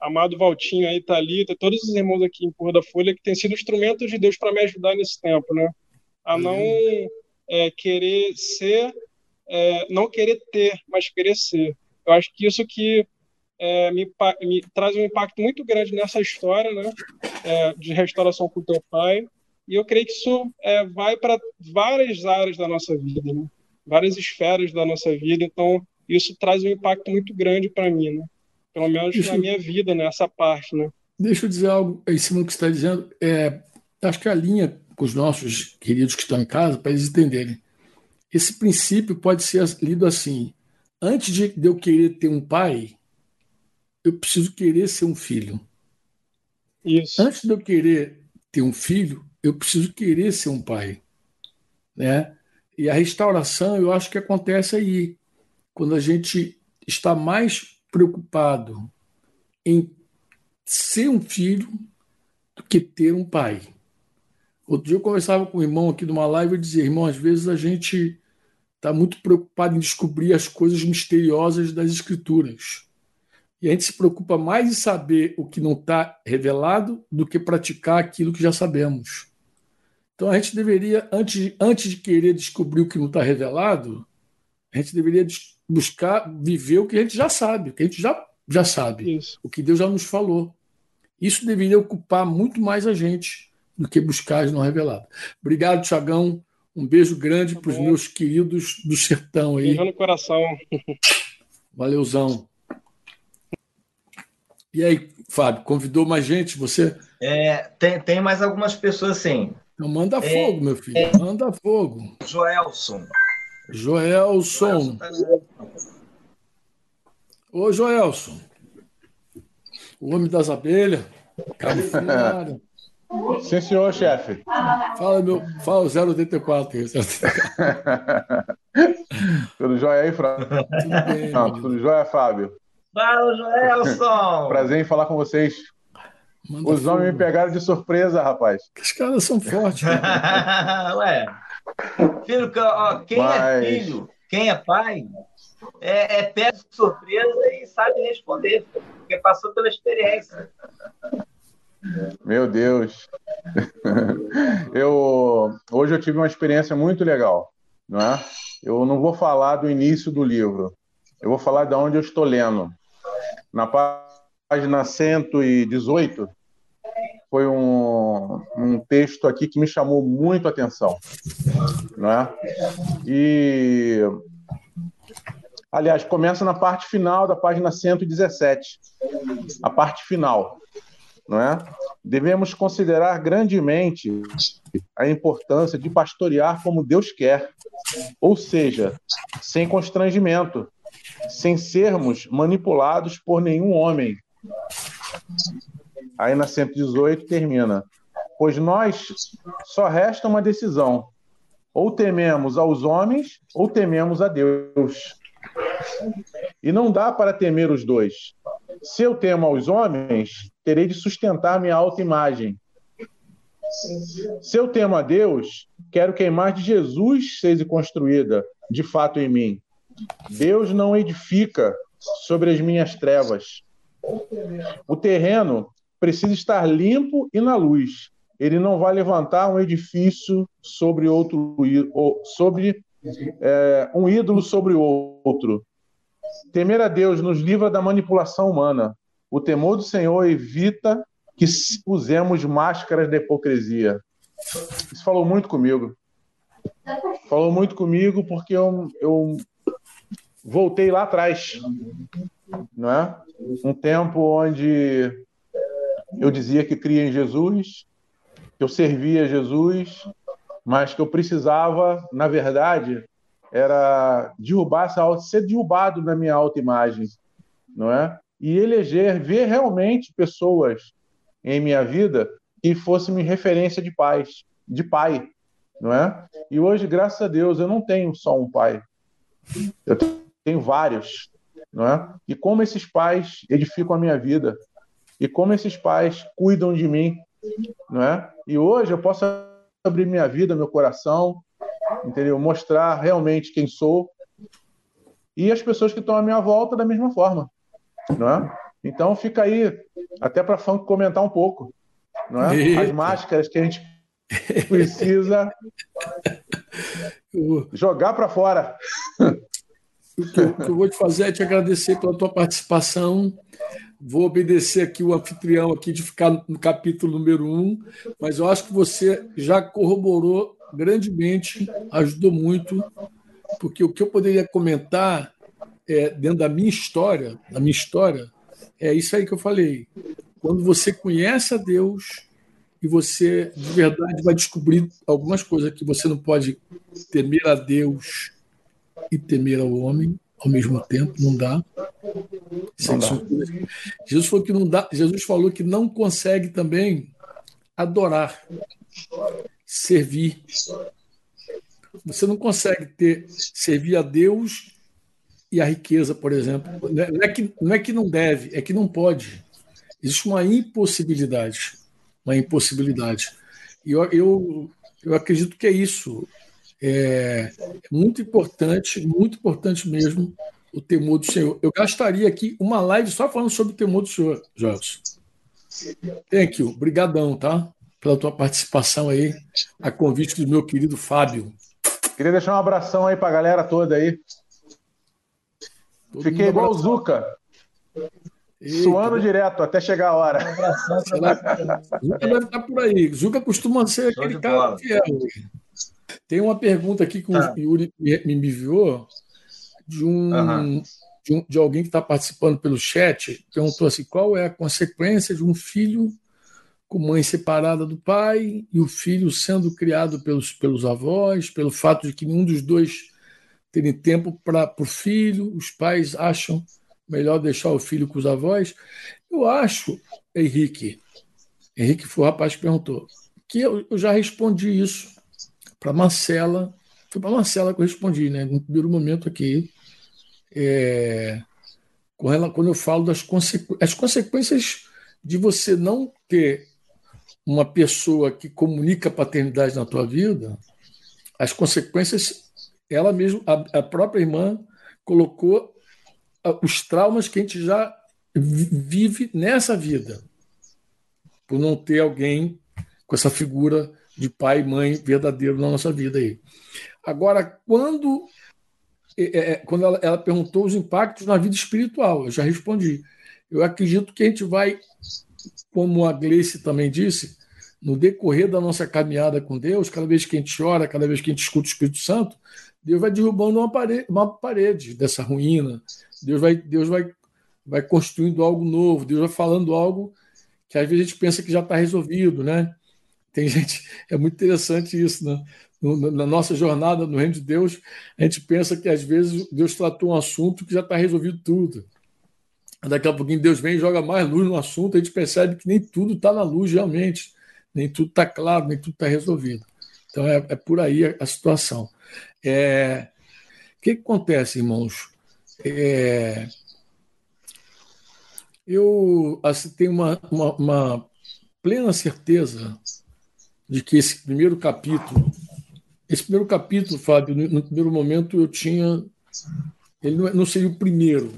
amado Valtinho aí, Thalita, todos os irmãos aqui em Porra da Folha que têm sido instrumentos de Deus para me ajudar nesse tempo, né? A não é, querer ser, é, não querer ter, mas querer ser. Eu acho que isso que é, me, me, traz um impacto muito grande nessa história né, é, de restauração com o teu pai. E eu creio que isso é, vai para várias áreas da nossa vida, né? várias esferas da nossa vida. Então, isso traz um impacto muito grande para mim, né? pelo menos Deixa... na minha vida, nessa né? parte. Né? Deixa eu dizer algo em cima do que você está dizendo. É, acho que a linha com os nossos queridos que estão em casa, para eles entenderem. esse princípio pode ser lido assim: antes de eu querer ter um pai, eu preciso querer ser um filho. Isso. Antes de eu querer ter um filho, eu preciso querer ser um pai. Né? E a restauração, eu acho que acontece aí, quando a gente está mais preocupado em ser um filho do que ter um pai. Outro dia eu conversava com um irmão aqui de uma live e dizia: irmão, às vezes a gente está muito preocupado em descobrir as coisas misteriosas das Escrituras. E a gente se preocupa mais em saber o que não está revelado do que praticar aquilo que já sabemos. Então a gente deveria, antes, antes de querer descobrir o que não está revelado, a gente deveria buscar viver o que a gente já sabe, o que a gente já, já sabe, Isso. o que Deus já nos falou. Isso deveria ocupar muito mais a gente do que buscar as não reveladas. Obrigado, Tiagão. Um beijo grande tá para os meus queridos do sertão aí. Beijo no coração. Valeuzão. E aí, Fábio, convidou mais gente? Você? É, tem, tem mais algumas pessoas sim. Então manda é, fogo, meu filho. É, manda fogo. Joelson. Joelson. Joelson tá Ô, Joelson. O homem das abelhas. [LAUGHS] Cabo Sim, senhor, chefe. Fala, meu. Fala 084. [LAUGHS] tudo jóia aí, Fábio? Tudo bem. Não, tudo jóia, Fábio? Fala, Joelson. [LAUGHS] Prazer em falar com vocês. Manda Os homens me pegaram de surpresa, rapaz. Os caras são fortes. [LAUGHS] Ué. Filho, ó, quem é Mas... é filho, quem é pai, é, é pega de surpresa e sabe responder, porque passou pela experiência. Meu Deus. [LAUGHS] Eu hoje eu tive uma experiência muito legal, não é? Eu não vou falar do início do livro. Eu vou falar de onde eu estou lendo. Na página 118 foi um, um texto aqui que me chamou muito a atenção, não é? E aliás, começa na parte final da página 117. A parte final não é? Devemos considerar grandemente a importância de pastorear como Deus quer, ou seja, sem constrangimento, sem sermos manipulados por nenhum homem. Aí na 118 termina: Pois nós só resta uma decisão: ou tememos aos homens, ou tememos a Deus. E não dá para temer os dois. Se eu temo aos homens, terei de sustentar minha autoimagem. Se eu temo a Deus, quero que a imagem de Jesus seja construída de fato em mim. Deus não edifica sobre as minhas trevas. O terreno precisa estar limpo e na luz. Ele não vai levantar um edifício sobre outro sobre é, um ídolo sobre outro. Temer a Deus nos livra da manipulação humana. O temor do Senhor evita que usemos máscaras de hipocrisia. Isso falou muito comigo. Falou muito comigo porque eu, eu voltei lá atrás, não é? Um tempo onde eu dizia que cria em Jesus, que eu servia Jesus, mas que eu precisava, na verdade, era derrubar essa auto, ser derrubado na minha autoimagem, não é? E eleger, ver realmente pessoas em minha vida que fossem me referência de pais, de pai, não é? E hoje, graças a Deus, eu não tenho só um pai. Eu tenho vários, não é? E como esses pais edificam a minha vida e como esses pais cuidam de mim, não é? E hoje eu posso abrir minha vida, meu coração, entendeu? Mostrar realmente quem sou e as pessoas que estão à minha volta da mesma forma, não é? Então fica aí até para fã comentar um pouco, não é? Eita. As máscaras que a gente precisa [LAUGHS] jogar para fora. O que, eu, o que eu vou te fazer é te agradecer pela tua participação. Vou obedecer aqui o anfitrião aqui de ficar no capítulo número um, mas eu acho que você já corroborou grandemente, ajudou muito, porque o que eu poderia comentar é, dentro da minha história, da minha história, é isso aí que eu falei. Quando você conhece a Deus e você de verdade vai descobrir algumas coisas que você não pode temer a Deus e temer ao homem ao mesmo tempo, não dá. Não dá. Jesus falou que não dá, Jesus falou que não consegue também adorar, servir. Você não consegue ter servir a Deus e a riqueza, por exemplo. Não é que não, é que não deve, é que não pode. Existe uma impossibilidade uma impossibilidade. E eu, eu, eu acredito que é isso. É muito importante, muito importante mesmo o temor do Senhor. Eu gastaria aqui uma live só falando sobre o temor do Senhor, Jorge. Thank you. Obrigadão, tá? Pela tua participação aí, a convite do meu querido Fábio. Queria deixar um abração aí para a galera toda aí. Todo Fiquei igual o Zuca. Eita, Suando né? direto até chegar a hora. Um Zuca deve estar por aí. Zuca costuma ser Show aquele cara fiel. Tem uma pergunta aqui que tá. o Yuri me enviou de um, uhum. de, um, de alguém que está participando pelo chat. Perguntou assim: qual é a consequência de um filho com mãe separada do pai e o filho sendo criado pelos, pelos avós, pelo fato de que nenhum dos dois tem tempo para o filho, os pais acham melhor deixar o filho com os avós. Eu acho, Henrique, Henrique foi o rapaz que perguntou, que eu, eu já respondi isso para Marcela, foi para Marcela que eu respondi, né, no primeiro momento aqui, é, quando eu falo das consequ... as consequências de você não ter uma pessoa que comunica paternidade na tua vida, as consequências, ela mesma, a, a própria irmã colocou os traumas que a gente já vive nessa vida, por não ter alguém com essa figura de pai e mãe verdadeiro na nossa vida aí. Agora, quando é, é, é, quando ela, ela perguntou os impactos na vida espiritual, eu já respondi. Eu acredito que a gente vai, como a Gleice também disse, no decorrer da nossa caminhada com Deus, cada vez que a gente ora, cada vez que a gente escuta o Espírito Santo, Deus vai derrubando uma parede, uma parede dessa ruína, Deus vai, Deus vai, vai construindo algo novo, Deus vai falando algo que às vezes a gente pensa que já está resolvido, né? Tem gente, é muito interessante isso, né? na nossa jornada no reino de Deus, a gente pensa que às vezes Deus tratou um assunto que já está resolvido tudo. Daqui a pouquinho Deus vem e joga mais luz no assunto, a gente percebe que nem tudo está na luz realmente, nem tudo está claro, nem tudo está resolvido. Então é, é, por aí a, a situação. É, o que, que acontece, irmãos? É, eu assim, tenho uma, uma, uma, plena certeza de que esse primeiro capítulo, esse primeiro capítulo, Fábio, no, no primeiro momento eu tinha. Ele não, não, seria o primeiro.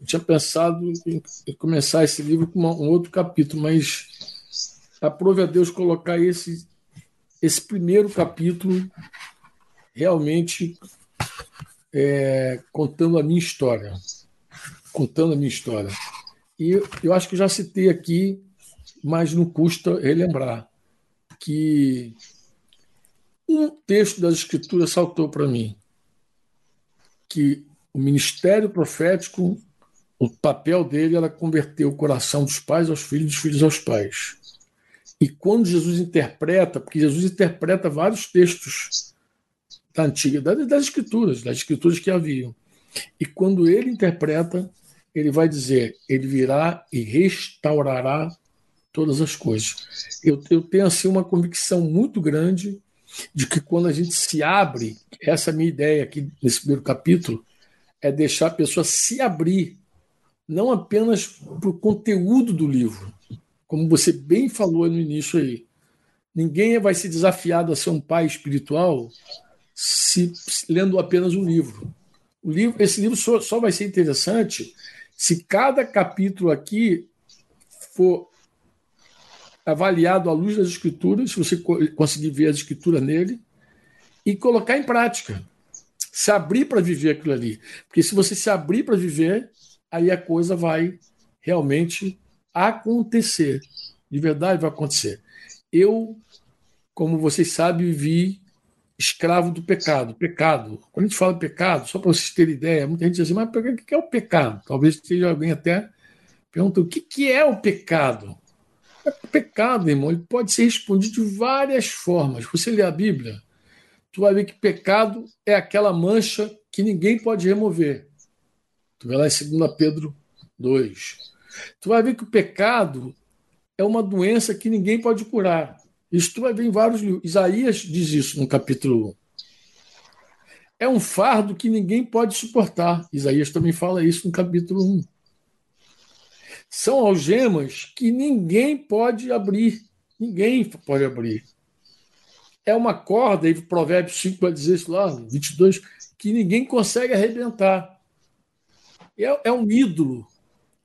Eu tinha pensado em, em começar esse livro com uma, um outro capítulo, mas aprove a Deus colocar esse, esse primeiro capítulo realmente é, contando a minha história. Contando a minha história. E eu acho que já citei aqui, mas não custa relembrar, que um texto das Escrituras saltou para mim, que o ministério profético, o papel dele era converter o coração dos pais aos filhos, dos filhos aos pais. E quando Jesus interpreta, porque Jesus interpreta vários textos da antiga, das escrituras, das escrituras que haviam. E quando ele interpreta, ele vai dizer: ele virá e restaurará todas as coisas. Eu, eu tenho assim uma convicção muito grande de que quando a gente se abre, essa é a minha ideia aqui nesse primeiro capítulo, é deixar a pessoa se abrir, não apenas para o conteúdo do livro, como você bem falou no início aí. Ninguém vai ser desafiado a ser um pai espiritual se, lendo apenas um livro. O livro esse livro só, só vai ser interessante se cada capítulo aqui for avaliado à luz das escrituras, se você conseguir ver as escrituras nele, e colocar em prática. Se abrir para viver aquilo ali. Porque se você se abrir para viver, aí a coisa vai realmente acontecer. De verdade vai acontecer. Eu, como vocês sabem, vivi escravo do pecado. Pecado. Quando a gente fala pecado, só para vocês terem ideia, muita gente diz assim, mas o que é o pecado? Talvez seja alguém até pergunta o que é o pecado? O pecado, irmão, ele pode ser respondido de várias formas. Você lê a Bíblia, tu vai ver que pecado é aquela mancha que ninguém pode remover. Tu vai lá em 2 Pedro 2. Tu vai ver que o pecado é uma doença que ninguém pode curar. Isso tu vai ver em vários livros. Isaías diz isso no capítulo 1. É um fardo que ninguém pode suportar. Isaías também fala isso no capítulo 1. São algemas que ninguém pode abrir. Ninguém pode abrir. É uma corda, e Provérbios 5 vai dizer isso lá, 22, que ninguém consegue arrebentar. É, é um ídolo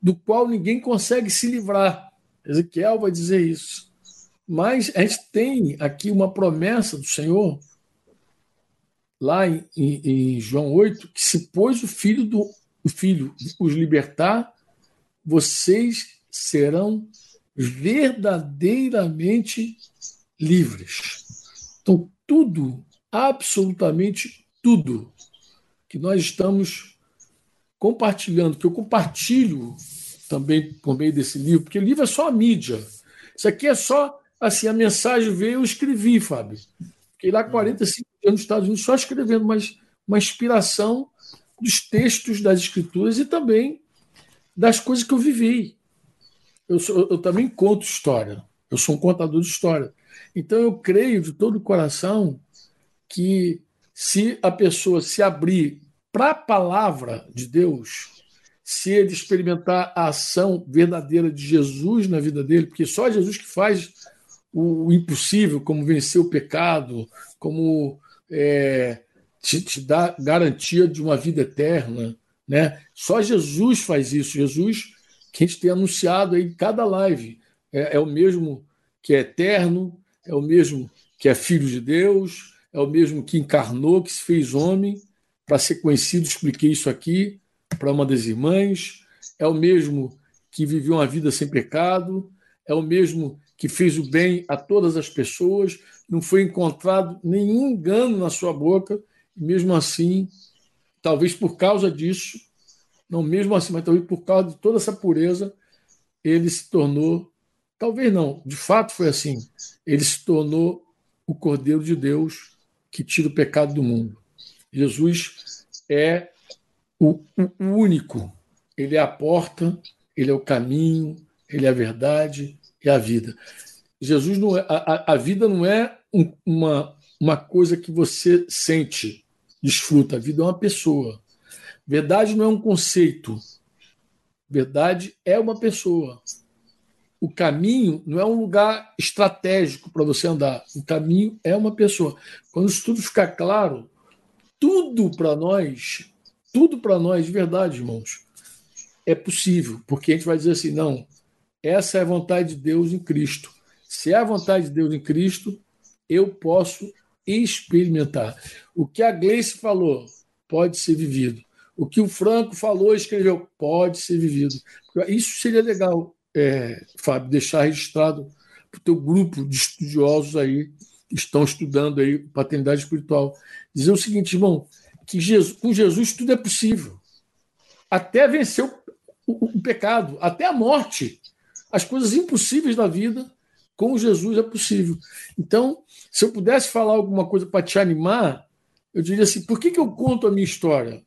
do qual ninguém consegue se livrar. Ezequiel vai dizer isso. Mas a gente tem aqui uma promessa do Senhor, lá em, em, em João 8, que se pôs o filho do o filho os libertar, vocês serão verdadeiramente livres. Então, tudo, absolutamente tudo que nós estamos compartilhando, que eu compartilho também por meio desse livro, porque o livro é só a mídia. Isso aqui é só assim, a mensagem veio, eu escrevi, Fábio. Fiquei lá 45 anos nos Estados Unidos só escrevendo, mas uma inspiração dos textos das escrituras e também das coisas que eu vivi. Eu, sou, eu também conto história. Eu sou um contador de história. Então eu creio de todo o coração que se a pessoa se abrir para a palavra de Deus, se ele experimentar a ação verdadeira de Jesus na vida dele, porque só Jesus que faz o impossível, como vencer o pecado, como é, te, te dá garantia de uma vida eterna. Né? Só Jesus faz isso. Jesus, que a gente tem anunciado aí em cada live, é, é o mesmo que é eterno, é o mesmo que é filho de Deus, é o mesmo que encarnou, que se fez homem para ser conhecido. Expliquei isso aqui para uma das irmãs. É o mesmo que viveu uma vida sem pecado, é o mesmo que fez o bem a todas as pessoas, não foi encontrado nenhum engano na sua boca, e mesmo assim, talvez por causa disso, não mesmo assim, mas talvez por causa de toda essa pureza, ele se tornou, talvez não, de fato foi assim, ele se tornou o Cordeiro de Deus que tira o pecado do mundo. Jesus é o, o único, ele é a porta, ele é o caminho, ele é a verdade e a vida. Jesus não é, a, a vida não é um, uma, uma coisa que você sente, desfruta. A vida é uma pessoa. Verdade não é um conceito. Verdade é uma pessoa. O caminho não é um lugar estratégico para você andar. O caminho é uma pessoa. Quando isso tudo ficar claro, tudo para nós, tudo para nós, de verdade, irmãos, é possível. Porque a gente vai dizer assim: não, essa é a vontade de Deus em Cristo. Se é a vontade de Deus em Cristo, eu posso experimentar. O que a Gleice falou pode ser vivido. O que o Franco falou e escreveu pode ser vivido. Isso seria legal, é, Fábio, deixar registrado para o teu grupo de estudiosos aí que estão estudando aí paternidade espiritual. Dizer o seguinte, irmão, que Jesus, com Jesus tudo é possível. Até vencer o, o, o pecado, até a morte as coisas impossíveis da vida com Jesus é possível. Então, se eu pudesse falar alguma coisa para te animar, eu diria assim: por que, que eu conto a minha história,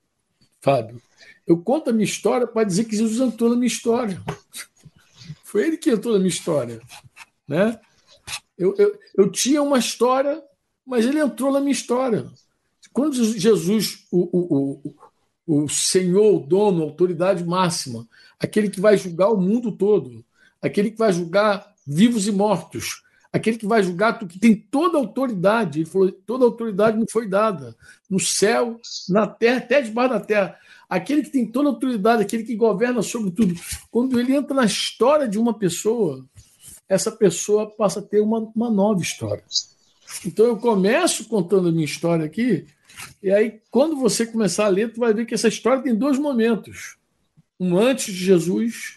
Fábio? Eu conto a minha história para dizer que Jesus entrou na minha história. [LAUGHS] Foi ele que entrou na minha história. Né? Eu, eu, eu tinha uma história, mas ele entrou na minha história. Quando Jesus, o, o, o, o Senhor, o dono, a autoridade máxima, aquele que vai julgar o mundo todo, aquele que vai julgar vivos e mortos, aquele que vai julgar, que tem toda a autoridade. Ele falou: toda a autoridade me foi dada, no céu, na terra, até debaixo da terra. Aquele que tem toda a autoridade, aquele que governa sobre tudo. Quando ele entra na história de uma pessoa, essa pessoa passa a ter uma, uma nova história. Então eu começo contando a minha história aqui, e aí quando você começar a ler, tu vai ver que essa história tem dois momentos. Um antes de Jesus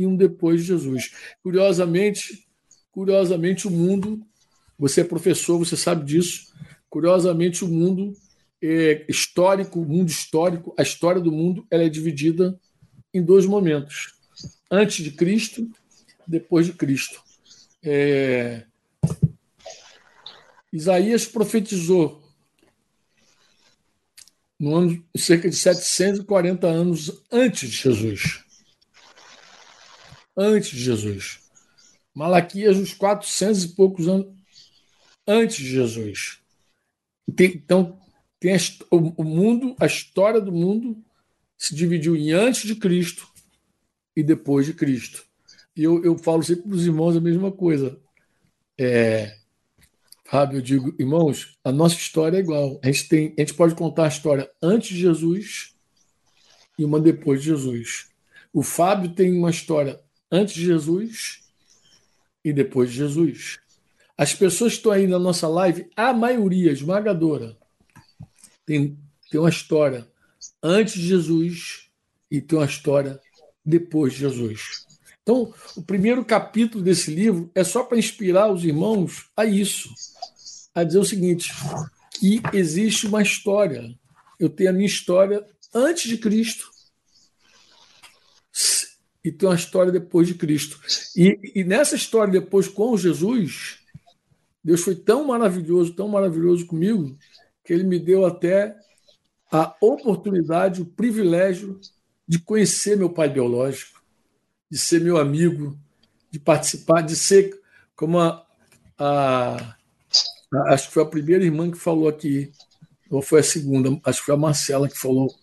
e um depois de Jesus. Curiosamente, curiosamente o mundo, você é professor, você sabe disso. Curiosamente o mundo é histórico, o mundo histórico, a história do mundo, ela é dividida em dois momentos: antes de Cristo, depois de Cristo. É... Isaías profetizou no ano cerca de 740 anos antes de Jesus. Antes de Jesus. Malaquias, uns 400 e poucos anos antes de Jesus. então, tem a, o, o mundo, a história do mundo se dividiu em antes de Cristo e depois de Cristo. E eu, eu falo sempre para os irmãos a mesma coisa. É, Fábio, eu digo, irmãos, a nossa história é igual. A gente, tem, a gente pode contar a história antes de Jesus e uma depois de Jesus. O Fábio tem uma história antes de Jesus e depois de Jesus. As pessoas que estão aí na nossa live, a maioria esmagadora, tem, tem uma história antes de Jesus e tem uma história depois de Jesus. Então, o primeiro capítulo desse livro é só para inspirar os irmãos a isso, a dizer o seguinte: que existe uma história. Eu tenho a minha história antes de Cristo e tem uma história depois de Cristo. E, e nessa história depois com Jesus, Deus foi tão maravilhoso, tão maravilhoso comigo, que Ele me deu até a oportunidade, o privilégio de conhecer meu pai biológico, de ser meu amigo, de participar, de ser como a, a, a acho que foi a primeira irmã que falou aqui, ou foi a segunda, acho que foi a Marcela que falou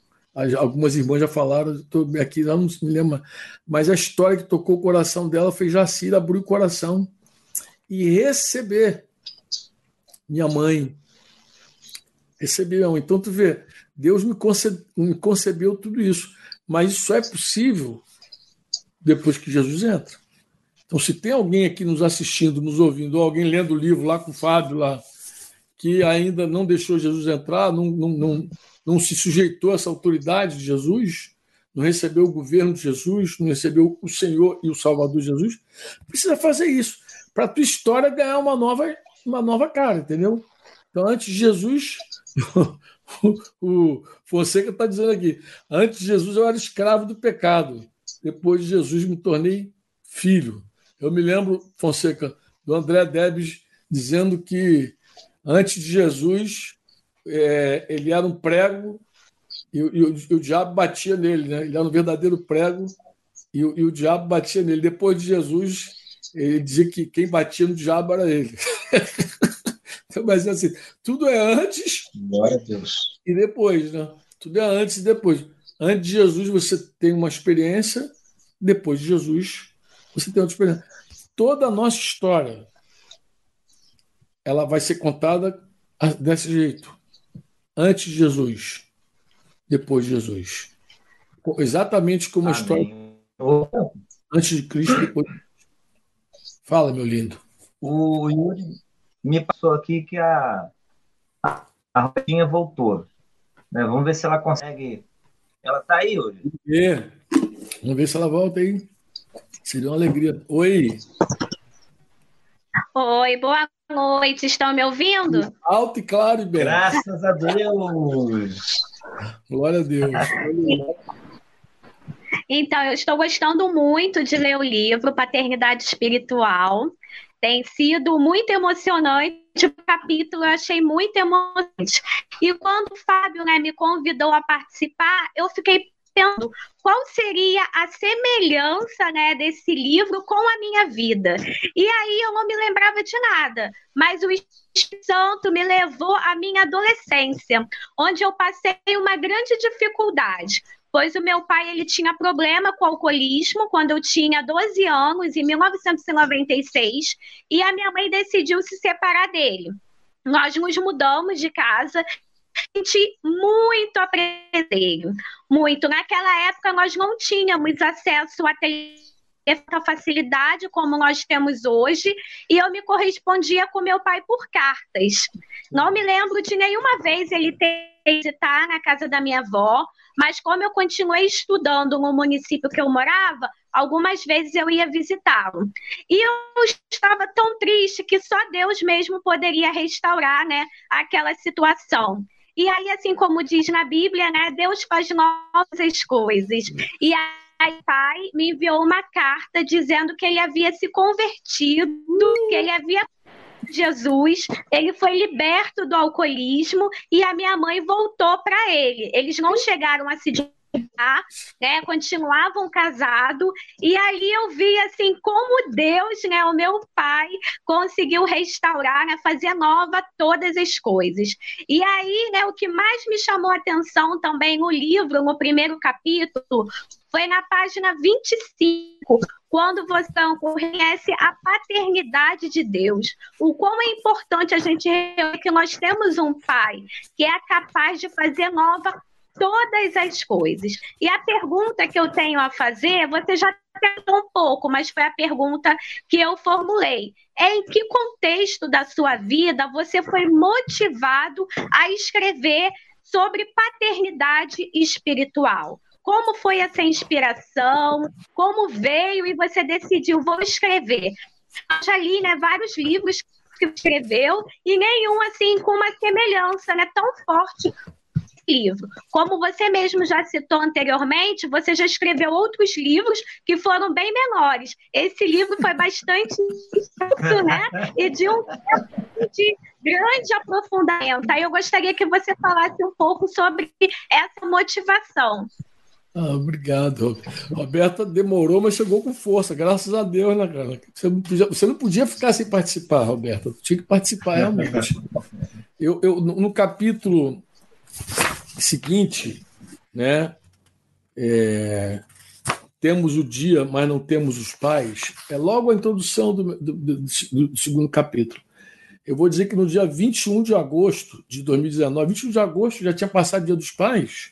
Algumas irmãs já falaram, estou aqui, não me lembro, mas a história que tocou o coração dela fez Jacira abrir o coração e receber minha mãe. Receber minha mãe. Então, tu vê, Deus me, me concebeu tudo isso. Mas isso é possível depois que Jesus entra. Então, se tem alguém aqui nos assistindo, nos ouvindo, ou alguém lendo o livro lá com o Fábio, lá, que ainda não deixou Jesus entrar, não, não, não, não se sujeitou a essa autoridade de Jesus, não recebeu o governo de Jesus, não recebeu o Senhor e o Salvador Jesus, precisa fazer isso para a tua história ganhar uma nova, uma nova cara, entendeu? Então, antes de Jesus, [LAUGHS] o Fonseca está dizendo aqui, antes de Jesus eu era escravo do pecado, depois de Jesus me tornei filho. Eu me lembro, Fonseca, do André Debes dizendo que antes de Jesus é, ele era um prego e, e, o, e, o, diabo batia nele, né? Ele era um verdadeiro prego e, e, o diabo batia nele. Depois de Jesus, ele dizia que quem batia no diabo era ele. [LAUGHS] Mas assim, tudo é antes Glória a Deus. e depois, né? Tudo é antes e depois. Antes de Jesus você tem uma experiência, depois de Jesus você tem outra experiência. Toda a nossa história ela vai ser contada desse jeito antes de Jesus, depois de Jesus. Exatamente como a Amém. história antes de Cristo, depois. Fala, meu lindo. O Yuri me passou aqui que a, a Rodinha voltou. Né? Vamos ver se ela consegue. Ela está aí, Yuri? É. Vamos ver se ela volta aí. Seria uma alegria. Oi. Oi, boa noite. Estão me ouvindo? Alto e claro, bem. Graças a Deus. Glória a Deus. Então, eu estou gostando muito de ler o livro Paternidade Espiritual. Tem sido muito emocionante. O capítulo eu achei muito emocionante. E quando o Fábio né, me convidou a participar, eu fiquei pensando qual seria a semelhança né, desse livro com a minha vida. E aí eu não me lembrava de nada, mas o Espírito Santo me levou à minha adolescência, onde eu passei uma grande dificuldade pois o meu pai ele tinha problema com alcoolismo quando eu tinha 12 anos, em 1996, e a minha mãe decidiu se separar dele. Nós nos mudamos de casa senti muito apresenteio, muito. Naquela época nós não tínhamos acesso a essa facilidade como nós temos hoje, e eu me correspondia com meu pai por cartas. Não me lembro de nenhuma vez ele ter visitar na casa da minha avó, mas como eu continuei estudando no município que eu morava, algumas vezes eu ia visitá-lo. E eu estava tão triste que só Deus mesmo poderia restaurar, né, aquela situação. E aí, assim como diz na Bíblia, né, Deus faz novas coisas. E Aí, pai me enviou uma carta dizendo que ele havia se convertido, que ele havia Jesus, ele foi liberto do alcoolismo e a minha mãe voltou para ele. Eles não chegaram a se né, continuavam casados, e ali eu vi assim como Deus, né, o meu pai, conseguiu restaurar, né, fazer nova todas as coisas. E aí, né, o que mais me chamou a atenção também no livro, no primeiro capítulo, foi na página 25, quando você reconhece a paternidade de Deus. O quão é importante a gente que nós temos um pai que é capaz de fazer nova todas as coisas. E a pergunta que eu tenho a fazer, você já tentou um pouco, mas foi a pergunta que eu formulei. É em que contexto da sua vida você foi motivado a escrever sobre paternidade espiritual? Como foi essa inspiração? Como veio e você decidiu, vou escrever? Eu já li né, vários livros que escreveu e nenhum assim com uma semelhança né, tão forte livro. Como você mesmo já citou anteriormente, você já escreveu outros livros que foram bem menores. Esse livro foi bastante intenso, né? E de um de grande aprofundamento. Aí eu gostaria que você falasse um pouco sobre essa motivação. Ah, obrigado. Roberta demorou, mas chegou com força, graças a Deus, né, cara? Você não podia, você não podia ficar sem participar, Roberta. Tinha que participar realmente. Eu, eu, no capítulo seguinte, né? É, temos o dia, mas não temos os pais, é logo a introdução do, do, do, do, segundo capítulo. Eu vou dizer que no dia 21 de agosto de 2019, 21 de agosto já tinha passado o dia dos pais,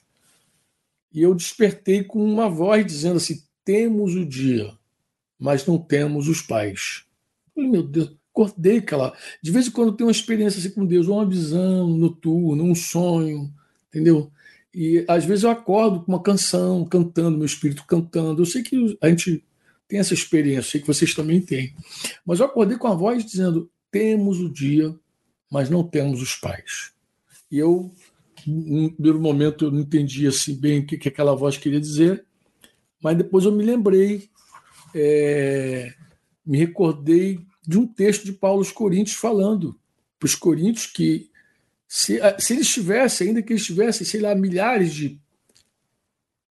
e eu despertei com uma voz dizendo assim: temos o dia, mas não temos os pais. Falei, meu Deus, acordei aquela. De vez em quando eu tenho uma experiência assim com Deus, uma visão noturna, um sonho, entendeu? E às vezes eu acordo com uma canção, cantando, meu espírito cantando. Eu sei que a gente tem essa experiência, sei que vocês também têm. Mas eu acordei com a voz dizendo: temos o dia, mas não temos os pais. E eu, no primeiro momento, eu não entendi assim bem o que, que aquela voz queria dizer, mas depois eu me lembrei, é, me recordei de um texto de Paulo aos Coríntios falando para os Coríntios que se, ah, se eles tivessem, ainda que eles tivessem, sei lá, milhares de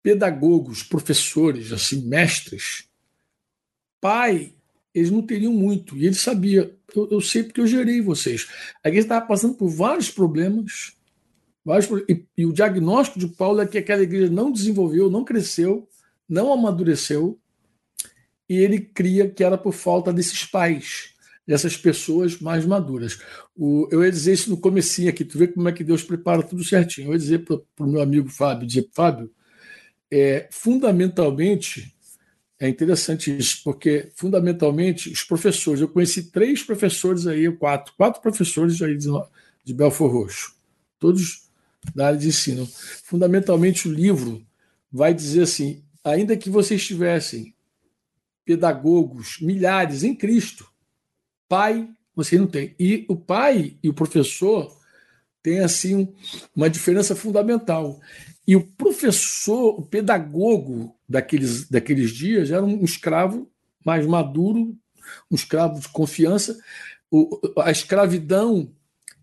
pedagogos, professores, assim, mestres, pai, eles não teriam muito. E ele sabia, eu, eu sei porque eu gerei vocês. A igreja estava passando por vários problemas, vários, e, e o diagnóstico de Paulo é que aquela igreja não desenvolveu, não cresceu, não amadureceu, e ele cria que era por falta desses pais dessas pessoas mais maduras. O, eu ia dizer isso no comecinho aqui, tu vê como é que Deus prepara tudo certinho. Eu ia dizer para o meu amigo Fábio, dizer Fábio, é, fundamentalmente, é interessante isso, porque fundamentalmente os professores, eu conheci três professores aí, quatro, quatro professores aí de, de Belfor Roxo, todos da área de ensino. Fundamentalmente o livro vai dizer assim, ainda que vocês tivessem pedagogos, milhares em Cristo, pai você não tem. E o pai e o professor têm assim uma diferença fundamental. E o professor, o pedagogo daqueles, daqueles dias era um escravo mais maduro, um escravo de confiança. O, a escravidão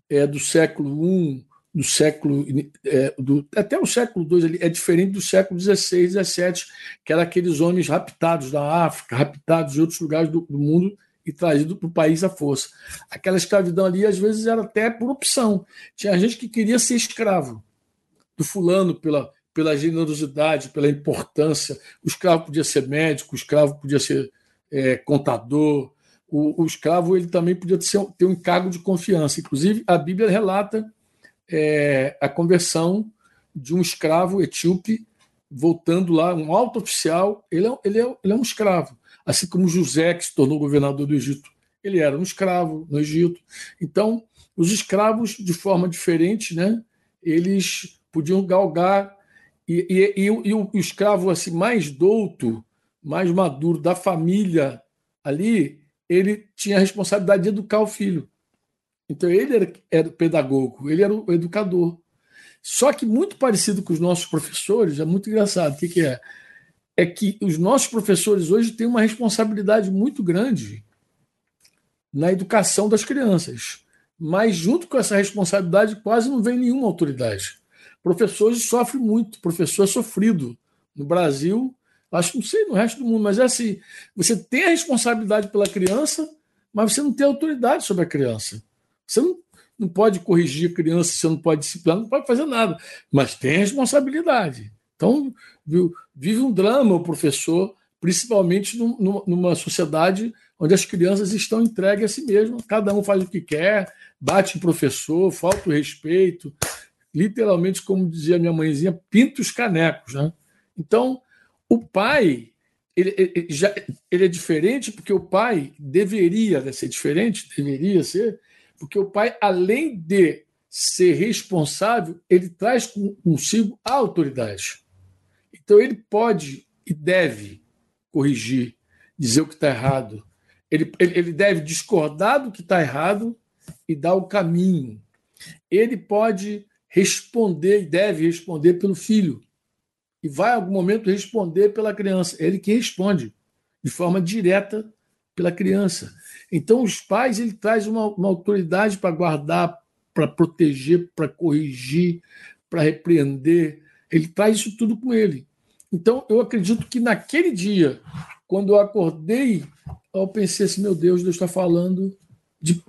é, do século I, do século é, do, até o século II é diferente do século XVI, XVII, que eram aqueles homens raptados da África, raptados de outros lugares do, do mundo e trazido para o país à força. Aquela escravidão ali, às vezes, era até por opção. Tinha gente que queria ser escravo do fulano pela, pela generosidade, pela importância. O escravo podia ser médico, o escravo podia ser é, contador, o, o, escravo ele também podia ser, ter um encargo de confiança. Inclusive, a Bíblia relata é, a conversão de um escravo etíope voltando lá, um alto oficial, ele é, ele é, ele é um escravo assim como José, que se tornou governador do Egito. Ele era um escravo no Egito. Então, os escravos, de forma diferente, né, eles podiam galgar. E, e, e, e, o, o escravo assim, mais douto, mais maduro da família ali, ele tinha a responsabilidade de educar o filho. Então, ele era, era pedagogo, ele era o educador. Só que muito parecido com os nossos professores, é muito engraçado. O que, que é? É que os nossos professores hoje têm uma responsabilidade muito grande na educação das crianças. Mas, junto com essa responsabilidade, quase não vem nenhuma autoridade. Professores sofrem muito, professor é sofrido. No Brasil, acho que não sei no resto do mundo, mas é assim: você tem a responsabilidade pela criança, mas você não tem autoridade sobre a criança. Você não, não pode corrigir a criança, você não pode disciplinar, não pode fazer nada, mas tem responsabilidade. Então, viu, vive um drama o professor, principalmente numa sociedade onde as crianças estão entregues a si mesmas, cada um faz o que quer, bate em professor, falta o respeito, literalmente, como dizia minha mãezinha, pinta os canecos. Né? Então, o pai ele, ele, já, ele é diferente porque o pai deveria ser diferente, deveria ser, porque o pai, além de ser responsável, ele traz consigo a autoridade. Então, ele pode e deve corrigir, dizer o que está errado. Ele, ele deve discordar do que está errado e dar o caminho. Ele pode responder e deve responder pelo filho. E vai, em algum momento, responder pela criança. É ele que responde, de forma direta, pela criança. Então, os pais, ele traz uma, uma autoridade para guardar, para proteger, para corrigir, para repreender. Ele traz isso tudo com ele. Então, eu acredito que naquele dia, quando eu acordei, eu pensei assim: meu Deus, Deus está falando de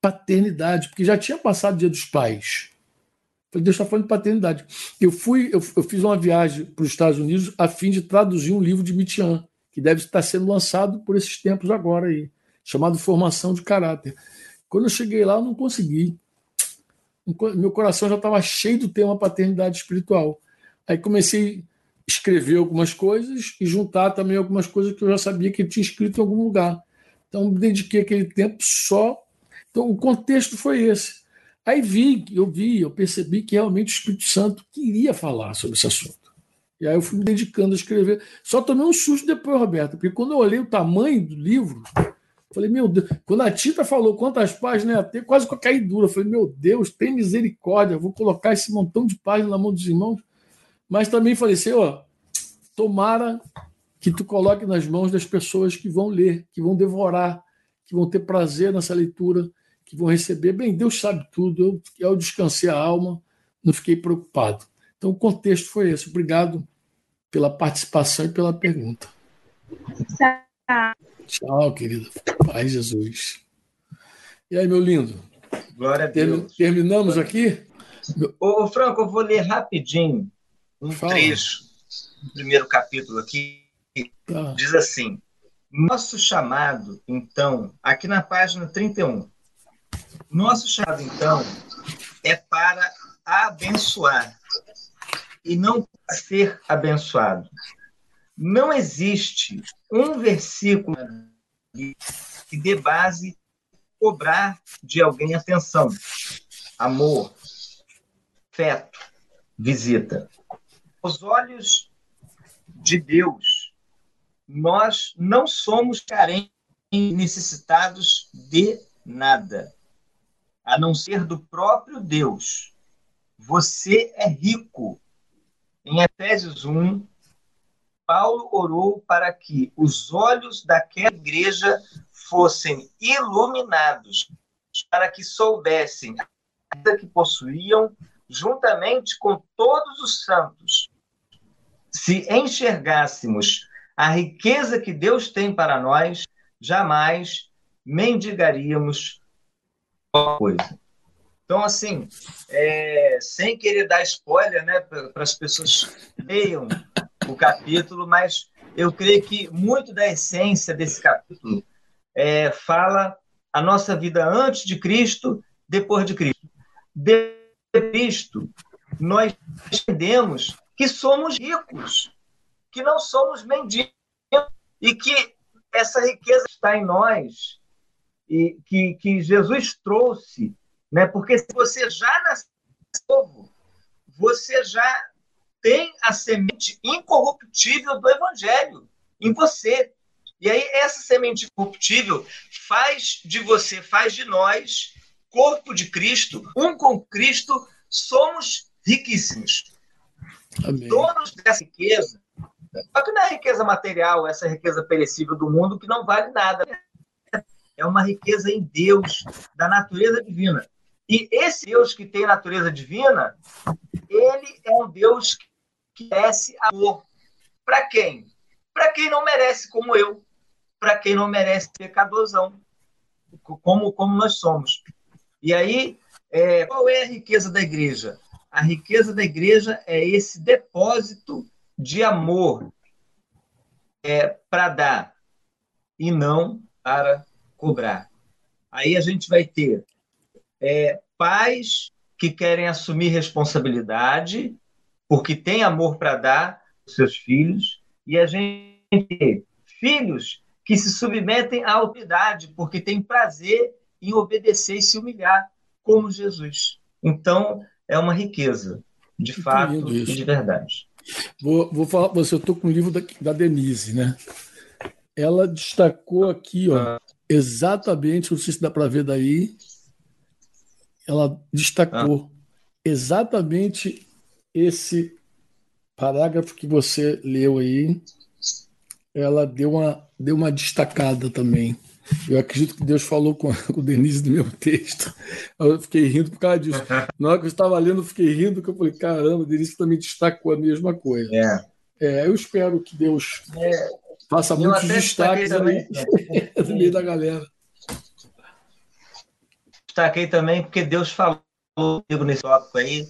paternidade, porque já tinha passado o dia dos pais. Falei, Deus está falando de paternidade. Eu fui, eu, eu fiz uma viagem para os Estados Unidos a fim de traduzir um livro de Mitian, que deve estar sendo lançado por esses tempos agora aí, chamado Formação de Caráter. Quando eu cheguei lá, eu não consegui. Meu coração já estava cheio do tema paternidade espiritual. Aí comecei escrever algumas coisas e juntar também algumas coisas que eu já sabia que tinha escrito em algum lugar. Então, dediquei aquele tempo só. Então, o contexto foi esse. Aí vi, eu vi, eu percebi que realmente o Espírito Santo queria falar sobre esse assunto. E aí eu fui me dedicando a escrever. Só tomei um susto depois, Roberto, porque quando eu olhei o tamanho do livro, falei, meu Deus, quando a Tita falou quantas páginas ia ter, quase com a caidura, eu falei, meu Deus, tem misericórdia, vou colocar esse montão de páginas na mão dos irmãos. Mas também falei, Senhor, tomara que tu coloque nas mãos das pessoas que vão ler, que vão devorar, que vão ter prazer nessa leitura, que vão receber. Bem, Deus sabe tudo. Eu, eu descansei a alma, não fiquei preocupado. Então, o contexto foi esse. Obrigado pela participação e pela pergunta. Tchau. Tchau, querida. Pai Jesus. E aí, meu lindo? Glória a Deus. Terminamos aqui? Ô, Franco, eu vou ler rapidinho um Fala. trecho do primeiro capítulo aqui. Tá. Diz assim: Nosso chamado, então, aqui na página 31. Nosso chamado, então, é para abençoar e não para ser abençoado. Não existe um versículo que dê base cobrar de alguém atenção, amor, afeto, visita aos olhos de Deus, nós não somos carentes, necessitados de nada, a não ser do próprio Deus. Você é rico. Em Efésios 1, Paulo orou para que os olhos daquela igreja fossem iluminados, para que soubessem a que possuíam, juntamente com todos os santos, se enxergássemos a riqueza que Deus tem para nós, jamais mendigaríamos qualquer coisa. Então, assim, é, sem querer dar spoiler né, para as pessoas leiam o capítulo, mas eu creio que muito da essência desse capítulo é, fala a nossa vida antes de Cristo, depois de Cristo. Depois de Cristo, nós entendemos que somos ricos, que não somos mendigos e que essa riqueza está em nós e que, que Jesus trouxe, né? Porque se você já nasceu novo, você já tem a semente incorruptível do Evangelho em você. E aí essa semente incorruptível faz de você, faz de nós, corpo de Cristo, um com Cristo, somos riquíssimos. Amém. Donos dessa riqueza, Só que não é riqueza material, essa riqueza perecível do mundo que não vale nada. É uma riqueza em Deus, da natureza divina. E esse Deus que tem natureza divina, ele é um Deus que merece amor. Para quem? Para quem não merece, como eu. Para quem não merece pecadorzão, como, como nós somos. E aí, é, qual é a riqueza da igreja? A riqueza da igreja é esse depósito de amor é, para dar e não para cobrar. Aí a gente vai ter é, pais que querem assumir responsabilidade porque tem amor para dar aos seus filhos e a gente tem filhos que se submetem à autoridade porque tem prazer em obedecer e se humilhar como Jesus. Então, é uma riqueza, de fato e de verdade. Vou, vou falar para você, eu estou com o livro da, da Denise, né? Ela destacou aqui, ó, exatamente, não sei se dá para ver daí, ela destacou ah. exatamente esse parágrafo que você leu aí. Ela deu uma, deu uma destacada também. Eu acredito que Deus falou com, com o Denise no meu texto. Eu fiquei rindo por causa disso. Na hora que eu estava lendo, eu fiquei rindo, porque eu falei, caramba, Denise também destacou a mesma coisa. É. é eu espero que Deus é. faça eu muitos destaques aí [LAUGHS] no meio da galera. Destaquei também porque Deus falou comigo nesse tópico aí,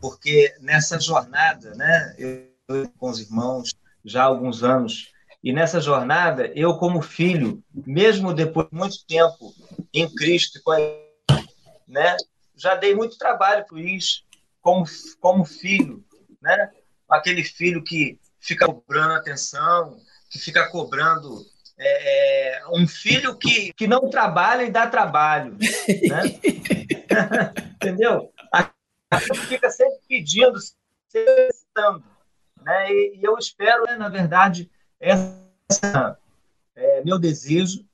porque nessa jornada, né, eu com os irmãos, já há alguns anos, e nessa jornada, eu, como filho, mesmo depois de muito tempo em Cristo, né, já dei muito trabalho para isso, como, como filho, né? aquele filho que fica cobrando atenção, que fica cobrando. É, é um filho que, que não trabalha e dá trabalho. Né? [LAUGHS] Entendeu? Fica sempre pedindo, sempre citando. Né? E, e eu espero, né, na verdade, essa é meu desejo,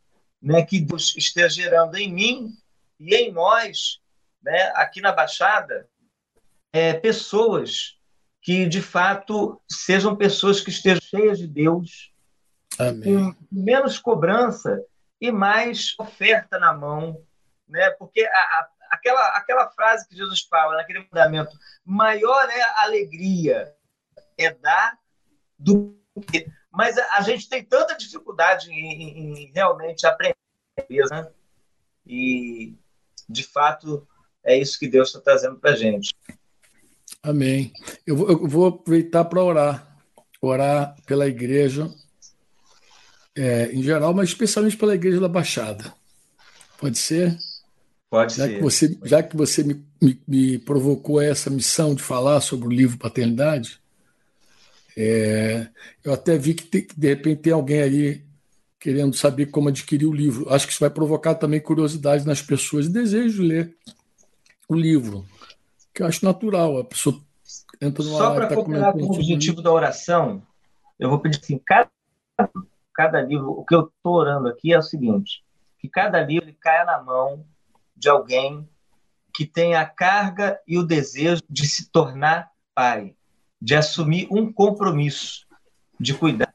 né, que Deus esteja gerando em mim e em nós, né, aqui na Baixada, é, pessoas que de fato sejam pessoas que estejam cheias de Deus, Amém. com menos cobrança e mais oferta na mão, né? Porque a, a, aquela aquela frase que Jesus fala naquele mandamento, maior é a alegria é dar do que mas a, gente tem tanta dificuldade em, em realmente aprender, né? E, de fato, é isso que Deus está trazendo para a gente. Amém. Eu vou, eu vou aproveitar para orar. Orar pela igreja é, em geral, mas especialmente pela igreja da Baixada. Pode ser? Pode já ser. Que você, já que você me, me, me provocou essa missão de falar sobre o livro Paternidade, é, eu até vi que, tem, de repente tem alguém aí querendo saber como adquirir o livro. Acho que isso vai provocar também curiosidade nas pessoas e desejo de ler o livro, que eu acho natural. A pessoa entra numa Só para tá com o objetivo da oração, eu vou pedir assim, cada, cada livro, o que eu estou orando aqui é o seguinte, que cada livro caia na mão de alguém que tenha a carga e o desejo de se tornar pai de assumir um compromisso de cuidar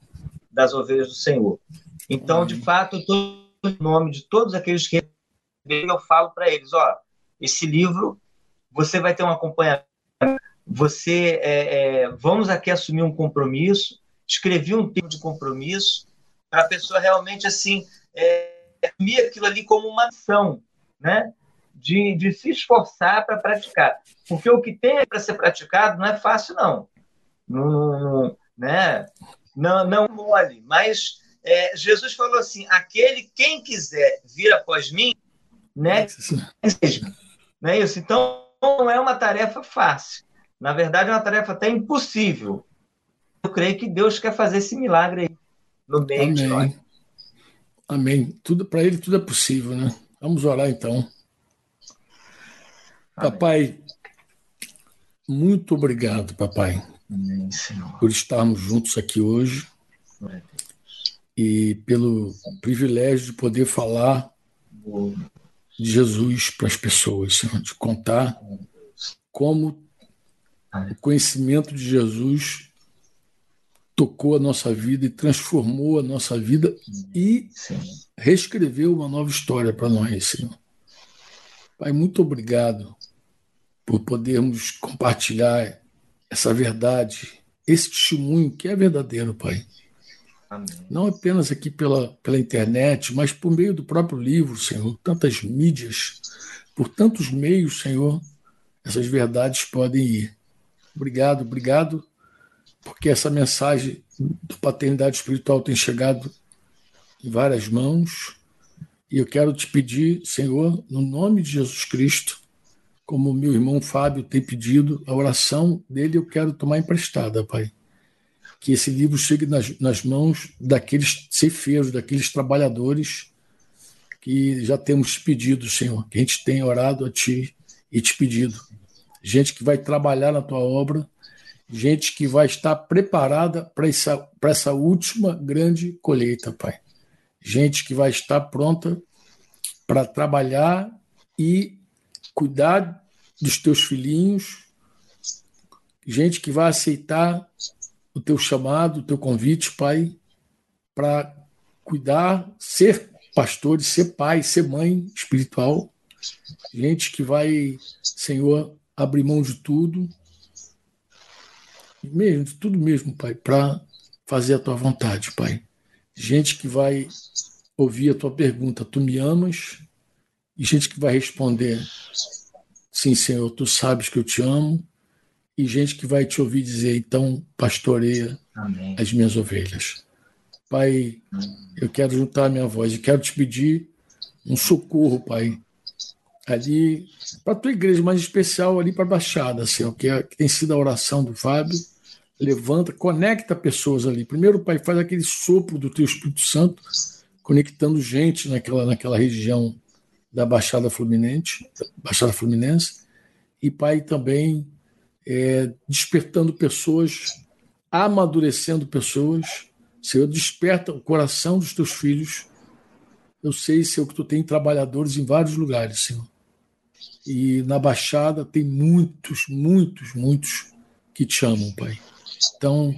das ovelhas do Senhor. Então, de fato, eu em nome de todos aqueles que eu falo para eles, ó, esse livro você vai ter um acompanhamento, você é, é, vamos aqui assumir um compromisso, escrevi um tipo de compromisso para a pessoa realmente assim é, assumir aquilo ali como uma ação, né? De, de se esforçar para praticar. Porque o que tem para ser praticado não é fácil, não não, né? não, não mole. Mas é, Jesus falou assim: aquele, quem quiser vir após mim, né? Não é isso? Então, não é uma tarefa fácil. Na verdade, é uma tarefa até impossível. Eu creio que Deus quer fazer esse milagre aí no meio Amém. de nós. Amém. Tudo para ele tudo é possível, né? Vamos orar então. Amém. Papai, muito obrigado, papai, Amém, por estarmos juntos aqui hoje e pelo privilégio de poder falar de Jesus para as pessoas, Senhor, de contar como o conhecimento de Jesus tocou a nossa vida e transformou a nossa vida e reescreveu uma nova história para nós, Senhor. Pai, muito obrigado por podermos compartilhar essa verdade, esse testemunho que é verdadeiro, Pai. Amém. Não apenas aqui pela, pela internet, mas por meio do próprio livro, Senhor. Tantas mídias, por tantos meios, Senhor, essas verdades podem ir. Obrigado, obrigado, porque essa mensagem do paternidade espiritual tem chegado em várias mãos. E eu quero te pedir, Senhor, no nome de Jesus Cristo, como meu irmão Fábio tem pedido, a oração dele eu quero tomar emprestada, Pai. Que esse livro chegue nas, nas mãos daqueles ceifeiros, daqueles trabalhadores que já temos pedido, Senhor, que a gente tem orado a Ti e te pedido. Gente que vai trabalhar na Tua obra, gente que vai estar preparada para essa, essa última grande colheita, Pai. Gente que vai estar pronta para trabalhar e cuidar dos teus filhinhos, gente que vai aceitar o teu chamado, o teu convite, Pai, para cuidar, ser pastor, ser pai, ser mãe espiritual, gente que vai, Senhor, abrir mão de tudo, mesmo, de tudo mesmo, Pai, para fazer a tua vontade, Pai. Gente que vai ouvir a tua pergunta, tu me amas? E gente que vai responder, sim, Senhor, tu sabes que eu te amo. E gente que vai te ouvir dizer, então, pastoreia Amém. as minhas ovelhas. Pai, eu quero juntar a minha voz e quero te pedir um socorro, Pai, ali para a tua igreja, mais especial ali para a Baixada, Senhor, que, é, que tem sido a oração do Fábio. Levanta, conecta pessoas ali. Primeiro, Pai, faz aquele sopro do teu Espírito Santo, conectando gente naquela, naquela região da Baixada Fluminense, Baixada Fluminense, e Pai também é, despertando pessoas, amadurecendo pessoas. Senhor, desperta o coração dos teus filhos. Eu sei, Senhor, que tu tem trabalhadores em vários lugares, Senhor. E na Baixada tem muitos, muitos, muitos que te amam, Pai. Então,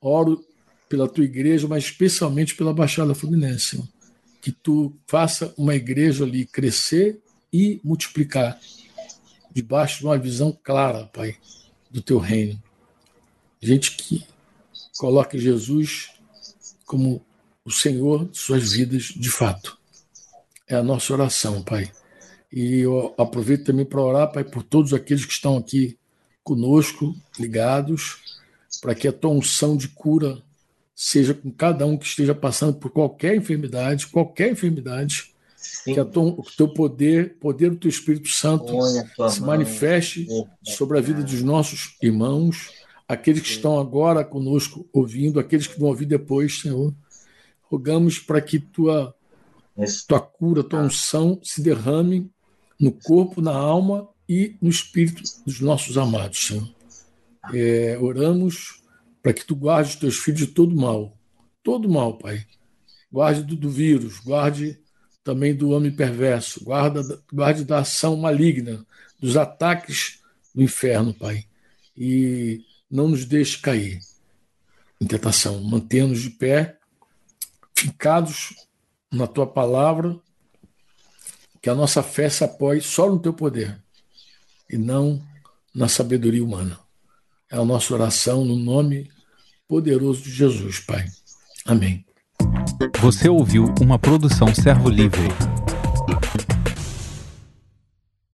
oro pela tua igreja, mas especialmente pela Baixada Fluminense, Senhor que tu faça uma igreja ali crescer e multiplicar, debaixo de uma visão clara, Pai, do teu reino. Gente que coloque Jesus como o Senhor de suas vidas de fato. É a nossa oração, Pai. E eu aproveito também para orar, Pai, por todos aqueles que estão aqui conosco, ligados, para que a tua unção de cura seja com cada um que esteja passando por qualquer enfermidade, qualquer enfermidade, Sim. que o teu poder, poder do teu Espírito Santo se manifeste sobre a vida dos nossos irmãos, aqueles que estão agora conosco ouvindo, aqueles que vão ouvir depois, Senhor. Rogamos para que tua, tua cura, tua unção se derrame no corpo, na alma e no espírito dos nossos amados, Senhor. É, oramos para que tu guardes teus filhos de todo mal. Todo mal, Pai. Guarde do, do vírus, guarde também do homem perverso, guarda, guarde da ação maligna, dos ataques do inferno, Pai. E não nos deixe cair em tentação. Mantenha-nos de pé, ficados na tua palavra, que a nossa fé se apoie só no teu poder e não na sabedoria humana. É a nossa oração no nome poderoso de Jesus, Pai. Amém. Você ouviu uma produção Servo Livre.